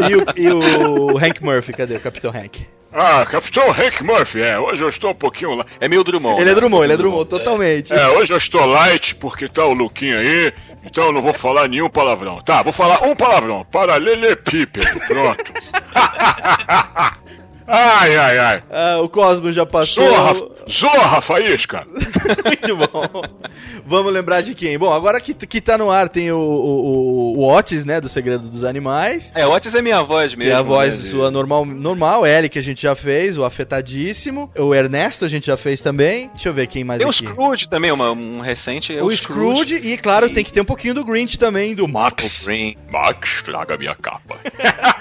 E o, e o Hank Murphy, cadê o Capitão Hank? Ah, Capitão Hank Murphy, é, hoje eu estou um pouquinho lá. É meio Drummond. Ele é né? Drummond, ele é Drummond, totalmente. É, hoje eu estou light porque tá o Luquinha aí, então eu não vou falar nenhum palavrão. Tá, vou falar um palavrão. Paralelepípedo, pronto. Ai, ai, ai. Ah, o Cosmo já passou. Zorra, zorra, faísca. Muito bom. Vamos lembrar de quem? Bom, agora que, que tá no ar tem o, o, o Otis, né, do Segredo dos Animais. É, Otis é minha voz mesmo. Que é a voz né, sua normal, normal, L que a gente já fez, o Afetadíssimo. O Ernesto a gente já fez também. Deixa eu ver quem mais Tem o aqui. Scrooge também, uma, um recente. É o Scrooge, e claro, tem que ter um pouquinho do Grinch também, do Max. Green. Max, traga minha capa.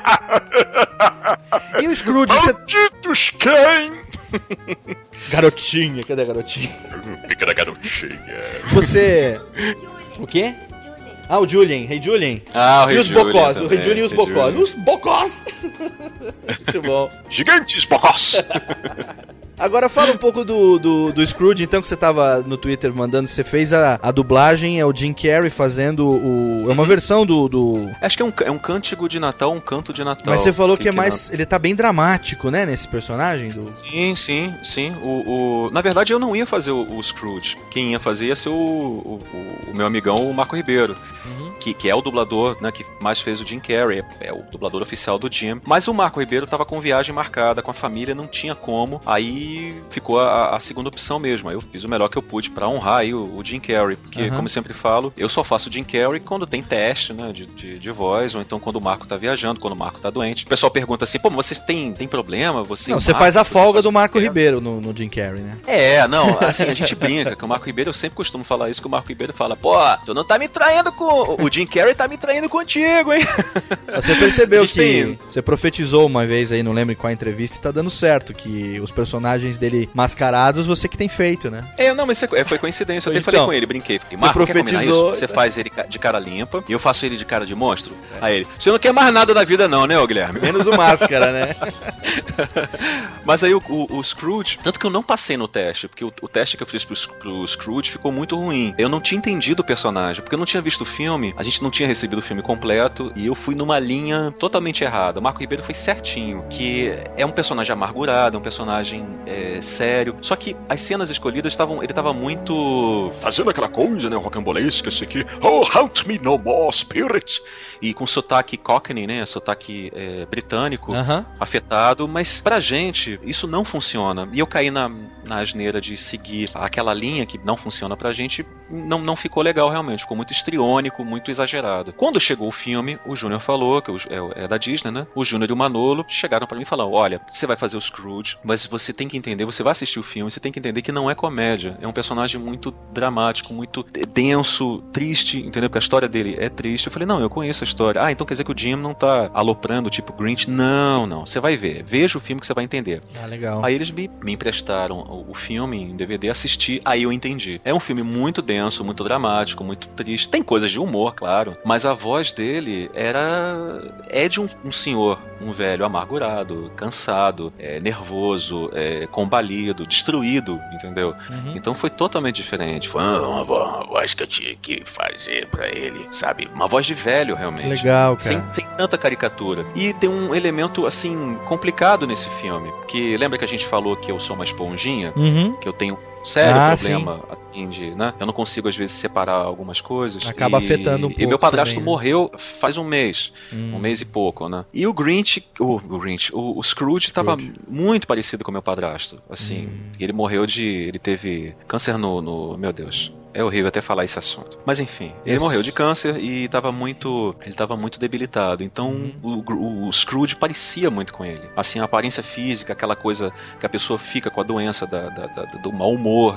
E o Scrooge, você... Malditos quem? Garotinha, cadê a garotinha? Pequena garotinha. Você... O quê? Ah, o Julian, Rei Julian. Ah, o E Rei os Julian bocós, o Rei Julian e os bocós. Os bocós! Muito bom. Gigantes bocós. Agora fala um pouco do, do, do Scrooge, então, que você tava no Twitter mandando. Você fez a, a dublagem, é o Jim Carrey fazendo o. É uma versão do. do... Acho que é um, é um cântico de Natal, um canto de Natal. Mas você falou que, é na- mais. Ele tá bem dramático, né, nesse personagem do. Sim, sim, sim. O, o- Na verdade, eu não ia fazer o, o Scrooge. Quem ia fazer ia ser o, o, o- meu amigão, o Marco Ribeiro. Que, que é o dublador né, que mais fez o Jim Carrey, é o dublador oficial do Jim. Mas o Marco Ribeiro tava com viagem marcada com a família, não tinha como. Aí ficou a, a segunda opção mesmo. Aí eu fiz o melhor que eu pude pra honrar aí o, o Jim Carrey. Porque, Aham. como eu sempre falo, eu só faço o Jim Carrey quando tem teste né, de, de, de voz, ou então quando o Marco tá viajando, quando o Marco tá doente. O pessoal pergunta assim: pô, mas vocês têm, têm problema? Você, Não, você Marco, faz a folga faz do Marco Jim Carrey?" Ribeiro no, no Jim Carrey, né? É, não, assim, a gente brinca que o Marco Ribeiro, eu sempre costumo falar isso, que o Marco Ribeiro fala, pô, tu não tá me traindo com... O Jim Carrey tá me traindo contigo, hein? Você percebeu que tem- você profetizou uma vez aí, não lembro em qual entrevista, e tá dando certo, que os personagens dele mascarados você que tem feito, né? É, não, mas isso é- foi coincidência, eu até Então, falei com ele, brinquei. Falei, você Marco, profetizou- isso? Você faz ele de cara limpa e eu faço ele de cara de monstro? Aí ele, você não quer mais nada da vida não, né, ô Guilherme? Menos o máscara, né? Mas aí o, o- o Scrooge, tanto que eu não passei no teste, porque o, o teste que eu fiz pro, pro Scrooge ficou muito ruim. Eu não tinha entendido o personagem, porque eu não tinha visto o filme, a gente não tinha recebido o filme completo, e eu fui numa linha totalmente errada. O Marco Ribeiro foi certinho, que é um personagem amargurado, é um personagem é, sério. Só que as cenas escolhidas estavam. Ele tava muito. Fazendo aquela coisa, né, rocambolesca, isso aqui. Oh, help me no more, spirits. E com sotaque cockney, né? Sotaque é, britânico. Aham. afetado, mas pra gente isso não funciona. E eu caí na, na asneira de seguir aquela linha que não funciona pra gente, não, não ficou legal realmente, ficou muito estriônico, muito exagerado. Quando chegou o filme, o Júnior falou, que é, é da Disney, né? O Júnior e o Manolo chegaram pra mim e falaram: olha, você vai fazer o Scrooge, mas você tem que entender, você vai assistir o filme, você tem que entender que não é comédia, é um personagem muito dramático, muito denso, triste, entendeu? Porque a história dele é triste. Eu falei, não, eu conheço a história. Ah, então quer dizer que o Jim não tá aloprando, tipo Grinch? Não, não. Você vai ver. Veja o filme que você vai entender. Ah, legal. Aí eles me, me emprestaram o, o filme em DVD, assisti, aí eu entendi. É um filme muito denso, muito dramático, muito triste. Tem coisas de humor, claro, mas a voz dele era. é de um, um senhor, um velho amargurado, cansado, é, nervoso, é, combalido, destruído, entendeu? Uhum. Então foi totalmente diferente. Foi ah, uma, vo- uma voz que eu tinha que fazer pra ele, sabe? Uma voz de velho, realmente. Legal, cara. Sem, sem tanta caricatura. E tem um elemento, assim, complicado nesse filme. Que lembra que a gente falou que eu sou uma esponjinha? Uhum. Que eu tenho sério Ah, problema, assim, de, né? Eu não consigo, às vezes, separar algumas coisas. Acaba E- afetando um E pouco meu padrasto também, né? morreu faz um mês. Hum. Um mês e pouco, né? E o Grinch, o, o Grinch, o, o Scrooge tava muito parecido com o meu padrasto. Assim, Hum. ele morreu de. Ele teve câncer no, no. Meu Deus. É horrível até falar esse assunto. Mas enfim, ele Yes. morreu de câncer e tava muito. Ele tava muito debilitado. Então Uhum. o, Gr- o Scrooge parecia muito com ele. Assim, a aparência física, aquela coisa que a pessoa fica com a doença da, da- da- do mau humor,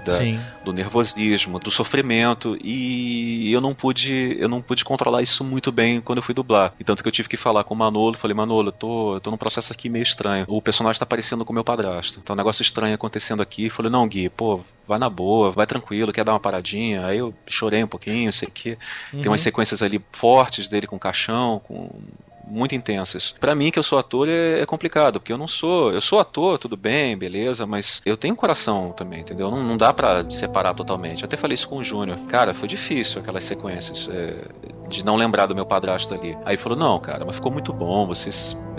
do nervosismo, do sofrimento. E eu não pude. Eu não pude controlar isso muito bem quando eu fui dublar. E tanto que eu tive que falar com o Manolo. Falei, Manolo, eu tô, eu tô num processo aqui meio estranho. O personagem tá parecendo com o meu padrasto. Então, um negócio estranho acontecendo aqui. Falei, não, Gui, pô, vai na boa, vai tranquilo, quer dar uma paradinha. Aí eu chorei um pouquinho, sei que. Uhum. Tem umas sequências ali fortes dele com caixão, com muito intensas. Pra mim que eu sou ator é, é complicado, porque eu não sou, eu sou ator, tudo bem, beleza, mas eu tenho um coração também, entendeu? Não, não dá pra separar totalmente. Eu até falei isso com o Júnior. Cara, foi difícil aquelas sequências é, de não lembrar do meu padrasto ali. Aí ele falou: "Não, cara, mas ficou muito bom, você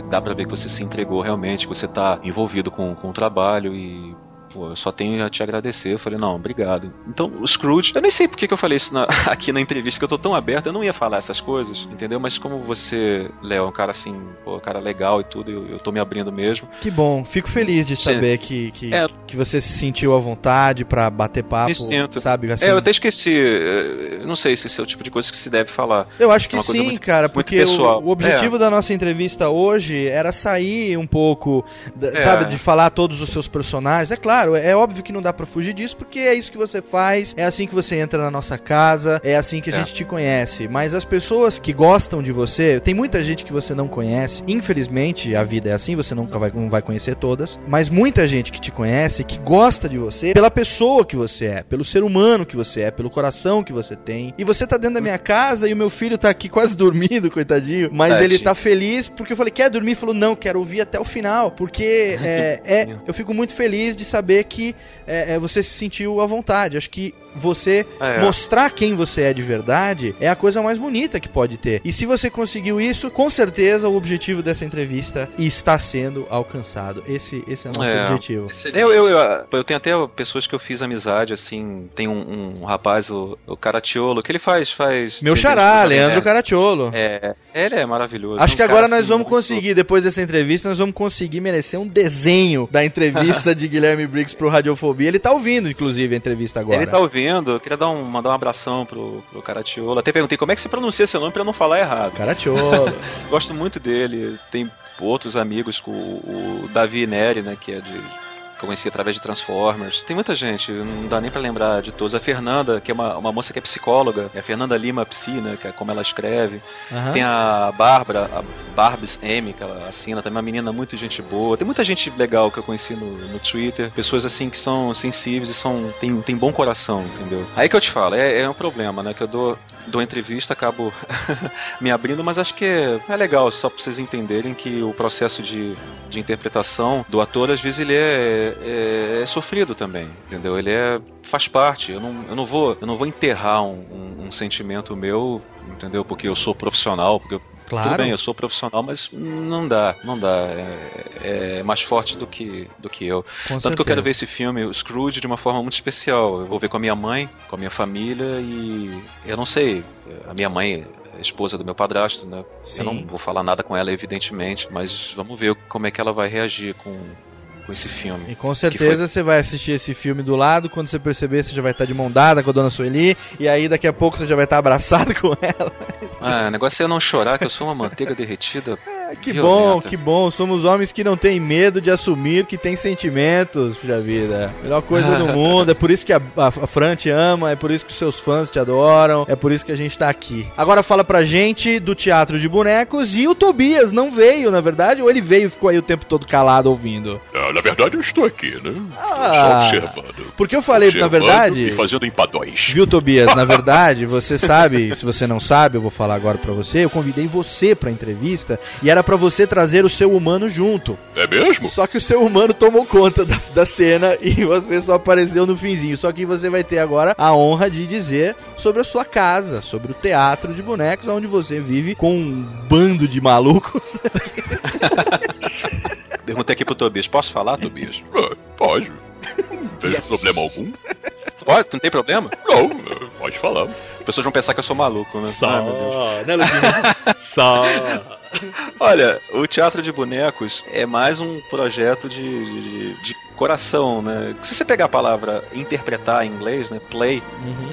dá pra ver que você se entregou realmente, que você tá envolvido com, com o trabalho e pô, eu só tenho a te agradecer. Eu falei, não, obrigado. Então, o Scrooge, eu nem sei por que eu falei isso na- aqui na entrevista, que eu tô tão aberto, eu não ia falar essas coisas, entendeu? Mas como você, Léo, é um cara assim, pô, um cara legal e tudo, eu, eu tô me abrindo mesmo. Que bom, fico feliz de Sim. saber que, que, É. que você se sentiu à vontade pra bater papo, Me sinto. sabe? Assim, É, eu até esqueci. não sei se esse é o tipo de coisa que se deve falar. Eu acho que É sim, muito- cara, porque o, o objetivo É. da nossa entrevista hoje era sair um pouco, É. sabe, de falar todos os seus personagens. É claro, é óbvio que não dá pra fugir disso, porque é isso que você faz, é assim que você entra na nossa casa, é assim que a É. gente te conhece. Mas as pessoas que gostam de você, tem muita gente que você não conhece. Infelizmente, a vida é assim, você nunca vai, não vai conhecer todas. Mas muita gente que te conhece, que gosta de você, pela pessoa que você é, pelo ser humano que você é, pelo coração que você tem. E você tá dentro da minha casa e o meu filho tá aqui quase dormindo, coitadinho. Mas ele tá feliz porque eu falei, quer dormir? Ele falou, não, quero ouvir até o final. Porque é, é- eu fico muito feliz de saber que é, é, você se sentiu à vontade. Acho que você É. mostrar quem você é de verdade é a coisa mais bonita que pode ter. E se você conseguiu isso, com certeza o objetivo dessa entrevista está sendo alcançado. Esse, esse é o nosso É. objetivo. Eu, eu, eu, eu tenho até pessoas que eu fiz amizade, assim. Tem um, um rapaz, o, o Caratiolo, que ele faz. faz Meu xará, Leandro Nerd. Caratiolo. É, ele é maravilhoso. Acho Um que agora nós assim, vamos muito- conseguir, depois dessa entrevista, nós vamos conseguir merecer um desenho da entrevista de Guilherme Briggs pro Radiofobia. Ele tá ouvindo, inclusive, a entrevista agora. Ele tá ouvindo, eu queria dar um, mandar um abração pro, pro Caratiolo. Até perguntei como é que se pronuncia seu nome eu não falar errado. Caratiolo. Gosto muito dele. Tem outros amigos, com o, o Davi Neri, né, que é de. Que eu conheci através de Transformers. Tem muita gente, não dá nem pra lembrar de todos. A Fernanda, que é uma, uma moça que é psicóloga, é a Fernanda Lima Psi, né, que é como ela escreve. Aham. Tem a Bárbara, a Barbs M, que ela assina, também uma menina muito gente boa. Tem muita gente legal que eu conheci no, no Twitter, pessoas assim que são sensíveis e são tem, tem bom coração, entendeu? Aí que eu te falo, é, é um problema, né? Que eu dou, dou entrevista, acabo me abrindo, mas acho que é, é legal, só pra vocês entenderem que o processo de, de interpretação do ator, às vezes, ele é, é, é sofrido também, entendeu? Ele é faz parte. Eu não, eu não vou eu não vou enterrar um, um- um sentimento meu, entendeu? Porque eu sou profissional, porque eu, Claro. tudo bem, eu sou profissional, mas não dá, não dá. É, é mais forte do que, do que eu. Com Tanto que eu quero certeza. ver esse filme, o Scrooge, de uma forma muito especial. Eu vou ver com a minha mãe, com a minha família e eu não sei, a minha mãe esposa do meu padrasto, né? Sim. Eu não vou falar nada com ela, evidentemente, mas vamos ver como é que ela vai reagir com, com esse filme. E com certeza você vai assistir esse filme do lado, quando você perceber, você já vai estar de mão dada com a dona Sueli, e aí daqui a pouco você já vai estar abraçado com ela. Ah, o negócio é eu não chorar, que eu sou uma manteiga derretida. Que violenta. bom, que bom. Somos homens que não têm medo de assumir que tem sentimentos, puxa vida. Melhor coisa do mundo. É por isso que a, a, a Fran te ama, é por isso que os seus fãs te adoram, é por isso que a gente tá aqui. Agora fala pra gente do Teatro de Bonecos e o Tobias não veio, na verdade, ou ele veio e ficou aí o tempo todo calado ouvindo? Ah, na verdade, eu estou aqui, né? Ah, Só observando. Porque eu falei, na Observando verdade. E fazendo empadóis. Viu, Tobias? Na verdade, você sabe, se você não sabe, eu vou falar agora pra você. Eu convidei você pra entrevista e era pra você trazer o seu humano junto. É mesmo? Só que o seu humano tomou conta da, da cena e você só apareceu no finzinho. Só que você vai ter agora a honra de dizer sobre a sua casa, sobre o teatro de bonecos, onde você vive com um bando de malucos. Perguntei aqui pro Tobias, posso falar, Tobias? Ah, pode. Não vejo problema algum. Pode? Não tem problema? Não, ah, pode falar. As pessoas vão pensar que eu sou maluco, né? Só, Ai, meu Deus. né, Luquinha? Só. Olha, o Teatro de Bonecos é mais um projeto de, de, de coração, né? Se você pegar a palavra interpretar em inglês, né? Play,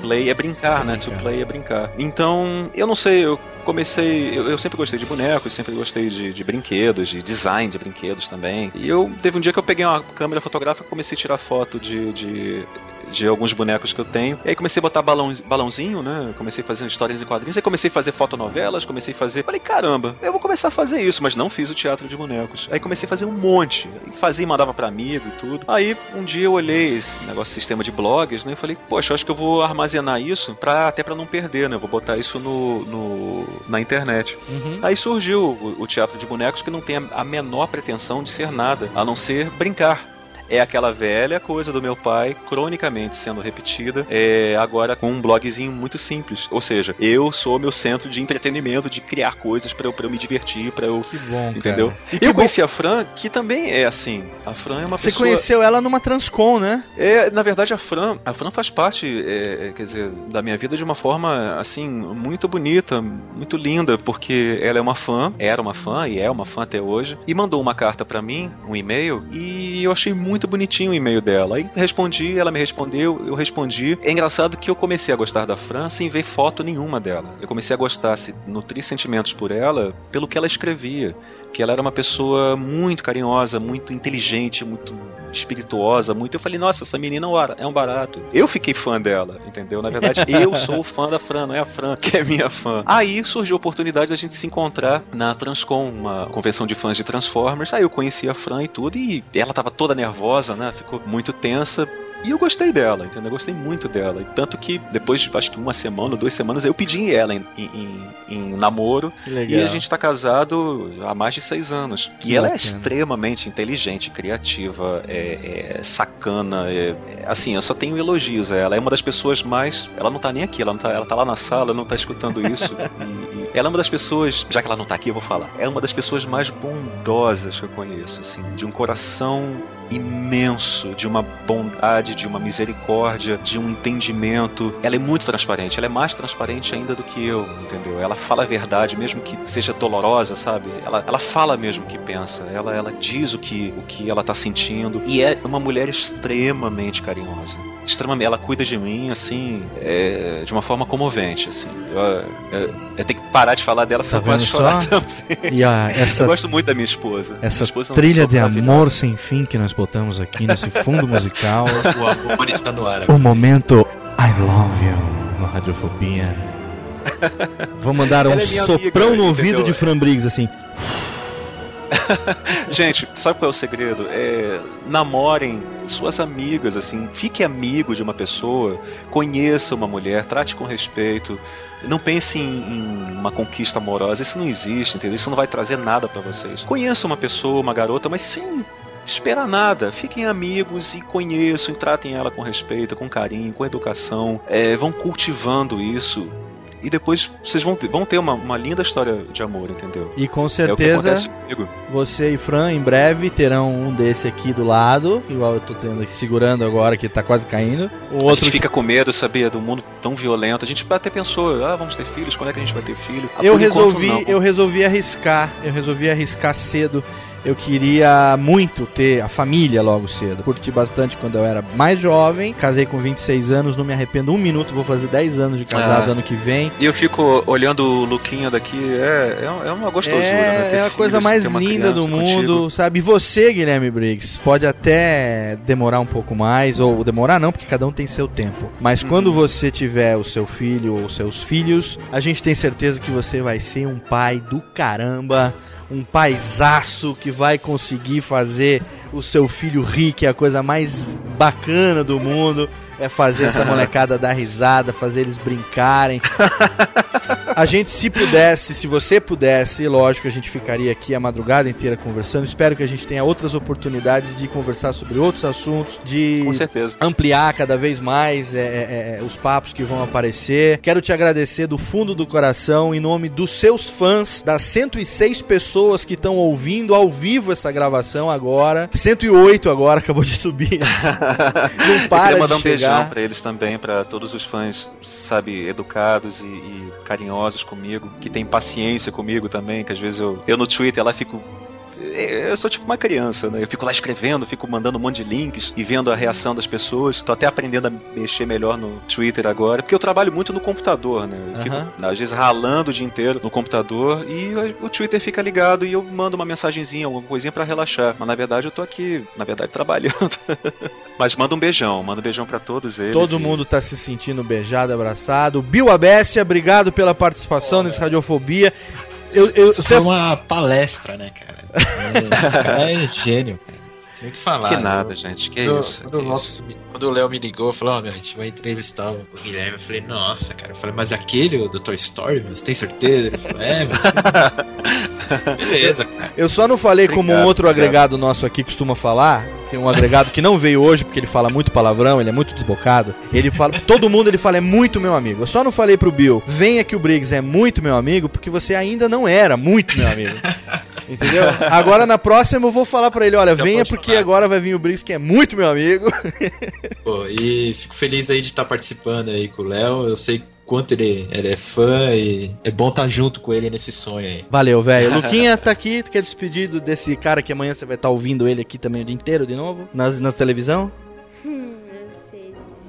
play é brincar, né? To play é brincar. Então, eu não sei, eu comecei. Eu, eu sempre gostei de bonecos, sempre gostei de, de brinquedos, de design de brinquedos também. E eu teve um dia que eu peguei uma câmera fotográfica e comecei a tirar foto de. de de alguns bonecos que eu tenho. E aí comecei a botar balão, balãozinho, né? Comecei a fazer histórias em quadrinhos. Aí comecei a fazer fotonovelas, comecei a fazer. Falei, caramba, eu vou começar a fazer isso, mas não fiz o teatro de bonecos. Aí comecei a fazer um monte. Fazia e mandava pra amigo e tudo. Aí um dia eu olhei esse negócio, sistema de blogs, né? E falei, poxa, eu acho que eu vou armazenar isso pra, até pra não perder, né? Eu vou botar isso no, no na internet. Uhum. Aí surgiu o, o teatro de bonecos que não tem a menor pretensão de ser nada, a não ser brincar. É aquela velha coisa do meu pai, cronicamente sendo repetida, é, agora com um blogzinho muito simples. Ou seja, eu sou meu centro de entretenimento, de criar coisas pra eu, pra eu me divertir, pra eu. Que bom, Entendeu? cara. Eu bom- conheci a Fran, que também é assim. A Fran é uma Você pessoa. conheceu ela numa Transcom, né? É, na verdade, a Fran, a Fran faz parte, é, é, quer dizer, da minha vida de uma forma, assim, muito bonita, muito linda, porque ela é uma fã, era uma fã e é uma fã até hoje, e mandou uma carta pra mim, um e-mail, e eu achei muito bonitinho o e-mail dela. Aí respondi, ela me respondeu, eu respondi. É engraçado que eu comecei a gostar da Fran sem ver foto nenhuma dela. Eu comecei a gostar, se nutrir sentimentos por ela, pelo que ela escrevia. Que ela era uma pessoa muito carinhosa, muito inteligente, muito espirituosa, muito. Eu falei, nossa, essa menina é um é um barato. Eu fiquei fã dela, entendeu? Na verdade, eu sou fã da Fran, não é a Fran que é minha fã. Aí surgiu a oportunidade da gente se encontrar na Transcom, uma convenção de fãs de Transformers. Aí eu conheci a Fran e tudo, e ela tava toda nervosa, né? Ficou muito tensa. E eu gostei dela, entendeu? Eu gostei muito dela. E tanto que depois de acho que uma semana, duas semanas, eu pedi ela em, em- em- namoro. Legal. E a gente tá casado há mais de seis anos. Que e ela é bacana. extremamente inteligente, criativa, é, é sacana. é- é- assim, eu só tenho elogios a ela. É uma das pessoas mais. Ela não tá nem aqui, ela, não tá, ela tá lá na sala, não tá escutando isso. e, e ela é uma das pessoas. Já que ela não tá aqui, eu vou falar. É uma das pessoas mais bondosas que eu conheço, assim, de um coração imenso, de uma bondade, de uma misericórdia, de um entendimento. Ela é muito transparente, ela é mais transparente ainda do que eu, entendeu? Ela fala a verdade, mesmo que seja dolorosa, sabe? Ela, ela fala mesmo o que pensa, ela, ela diz o que, o que ela tá sentindo. E é uma mulher extremamente carinhosa. Extremamente, ela cuida de mim, assim, é, de uma forma comovente, assim. Eu, eu, eu tenho que parar de falar dela, Tá senão eu começo a vendo chorar só? também. E a- essa- Eu gosto muito da minha esposa. Minha Essa esposa é uma trilha de amor sem fim que nós botamos aqui nesse fundo musical. O amor está no ar. O momento I love you no Radiofobia. Vou mandar um é minha soprão amiga, no ouvido entendeu? de Fran Briggs, assim. Gente, sabe qual é o segredo? É, namorem suas amigas, assim, fique amigo de uma pessoa, conheça uma mulher, trate com respeito. Não pense em, em uma conquista amorosa, isso não existe, entendeu? Isso não vai trazer nada pra vocês. Conheça uma pessoa, uma garota, mas sem esperar nada. Fiquem amigos e conheçam e tratem ela com respeito, com carinho, com educação. É, vão cultivando isso. E depois vocês vão ter, vão ter uma, uma linda história de amor, entendeu? E com É o que certeza acontece comigo. você e Fran em breve terão um desse aqui do lado, igual eu tô tendo aqui segurando agora que tá quase caindo. O A outro gente fica com medo, sabia, do mundo tão violento. A gente até pensou, ah, vamos ter filhos, quando é que a gente vai ter filho? Ah, eu resolvi, eu resolvi arriscar, eu resolvi arriscar cedo. Eu queria muito ter a família logo cedo. Curti bastante quando eu era mais jovem. Casei com 26 anos, não me arrependo um minuto. Vou fazer 10 anos de casado Ah. ano que vem. E eu fico olhando o Luquinha daqui, é, é, é uma gostosura, né? É, Ter é a coisa mais ter uma linda do mundo, contigo. sabe? E você, Guilherme Briggs, pode até demorar um pouco mais, ou demorar não, porque cada um tem seu tempo. Mas Uhum. quando você tiver o seu filho ou seus filhos, a gente tem certeza que você vai ser um pai do caramba, um paisaço que vai conseguir fazer o seu filho rir, que é a coisa mais bacana do mundo. É fazer essa molecada dar risada, fazer eles brincarem. A gente, se pudesse, se você pudesse, lógico, a gente ficaria aqui a madrugada inteira conversando. Espero que a gente tenha outras oportunidades de conversar sobre outros assuntos, de Com certeza. ampliar cada vez mais é, é, é, os papos que vão aparecer. Quero te agradecer do fundo do coração, em nome dos seus fãs, das 106 pessoas que estão ouvindo ao vivo essa gravação agora. 108 agora, acabou de subir. Não Eu para queria de mandar um chegar. beijão pra eles também, pra todos os fãs, sabe, educados e, e carinhosos comigo, que tem paciência comigo também, que às vezes eu, eu no Twitter lá fico. Eu sou tipo uma criança, né? Eu fico lá escrevendo, fico mandando um monte de links e vendo a reação das pessoas. Tô até aprendendo a mexer melhor no Twitter agora, porque eu trabalho muito no computador, né? Eu fico, Aham. às vezes, ralando o dia inteiro no computador e o Twitter fica ligado e eu mando uma mensagenzinha, alguma coisinha pra relaxar. Mas na verdade eu tô aqui, na verdade, trabalhando. Mas manda um beijão, manda um beijão pra todos eles. Todo e- mundo tá se sentindo beijado, abraçado. Bill Abessia, obrigado pela participação nesse Radiofobia. Eu, eu, Isso foi uma palestra, né, cara? O cara é gênio, cara. Tem que falar. Que né? nada, gente, que quando, isso, Quando, que o Lopes quando o Léo me ligou, falou: Ó, meu, a gente vai entrevistar o Guilherme. Eu falei: Nossa, cara. Eu falei: Mas aquele, o do Toy Story, você tem certeza? Ele falou: É, meu. Beleza, cara. Eu só não falei como um Obrigado, outro obrigado. agregado nosso aqui costuma falar. Tem um agregado que não veio hoje porque ele fala muito palavrão, ele é muito desbocado. Ele fala, todo mundo ele fala é muito meu amigo. Eu só não falei pro Bill, venha que o Briggs é muito meu amigo porque você ainda não era muito meu amigo. Entendeu? Agora na próxima eu vou falar pra ele, olha, venha porque agora vai vir o Briggs que é muito meu amigo. Pô, e fico feliz aí de estar participando aí com o Léo. Eu sei quanto ele, ele é fã e é bom estar junto com ele nesse sonho aí. Valeu, velho. Luquinha tá aqui, quer despedido desse cara que amanhã você vai estar ouvindo ele aqui também o dia inteiro de novo? Nas, nas televisão?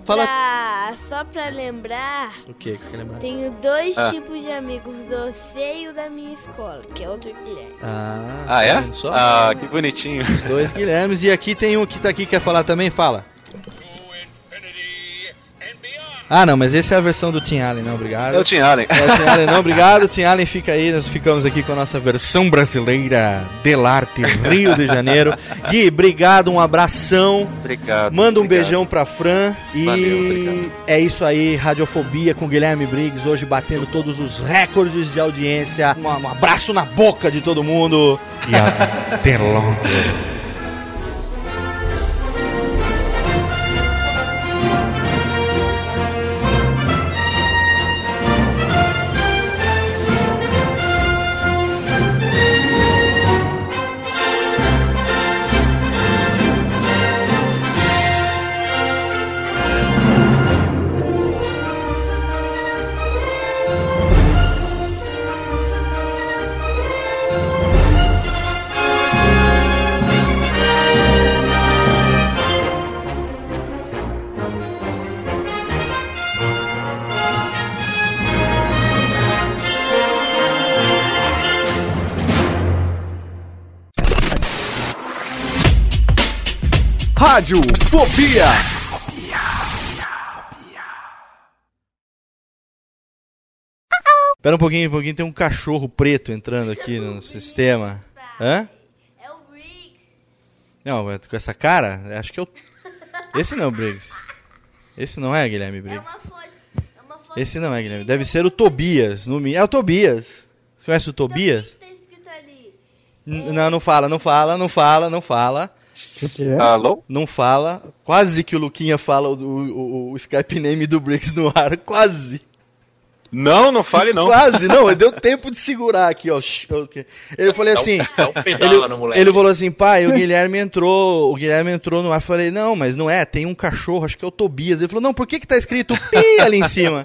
Fala- Pra- só pra lembrar, O que que você quer lembrar? tenho dois Ah. tipos de amigos, você e o da minha escola, que é outro Guilherme. Ah, Ah, é? só? Ah, que bonitinho. Dois Guilhermes. E aqui tem um que tá aqui, quer falar também? Fala. Ah, não, mas esse é a versão do Tim Allen, não, obrigado. É o Tim Allen. É o Tim Allen, não, obrigado. Tim Allen fica aí, nós ficamos aqui com a nossa versão brasileira Delarte, Rio de Janeiro. Gui, obrigado, um abração. Obrigado. Manda um obrigado. beijão pra Fran. E Valeu, obrigado. é isso aí, Radiofobia com Guilherme Briggs, hoje batendo todos os recordes de audiência. Um, um abraço na boca de todo mundo. E até logo. Rádio Fobia. Espera um pouquinho, um pouquinho, tem um cachorro preto entrando aqui no sistema. Hã? É o Briggs. Não, mas com essa cara, acho que eu. Esse não é o Briggs. Esse não é Guilherme Briggs. Esse não é Guilherme. Deve ser o Tobias. No... mi- É o Tobias. Você conhece o Tobias? N- Não, não fala, não fala, não fala, não fala. Alô? Não fala. Quase que o Luquinha fala o, o, o Skype name do Briggs no ar. Quase. Não, não fale não. Quase, não, deu tempo de segurar aqui, ó. Ok. Eu falei Dá um- assim. um pedala ele, no moleque. ele falou assim, pai, o Guilherme entrou, o Guilherme entrou no ar. Eu falei, não, mas não é, tem um cachorro, acho que é o Tobias. Ele falou, não, por que que tá escrito pi ali em cima?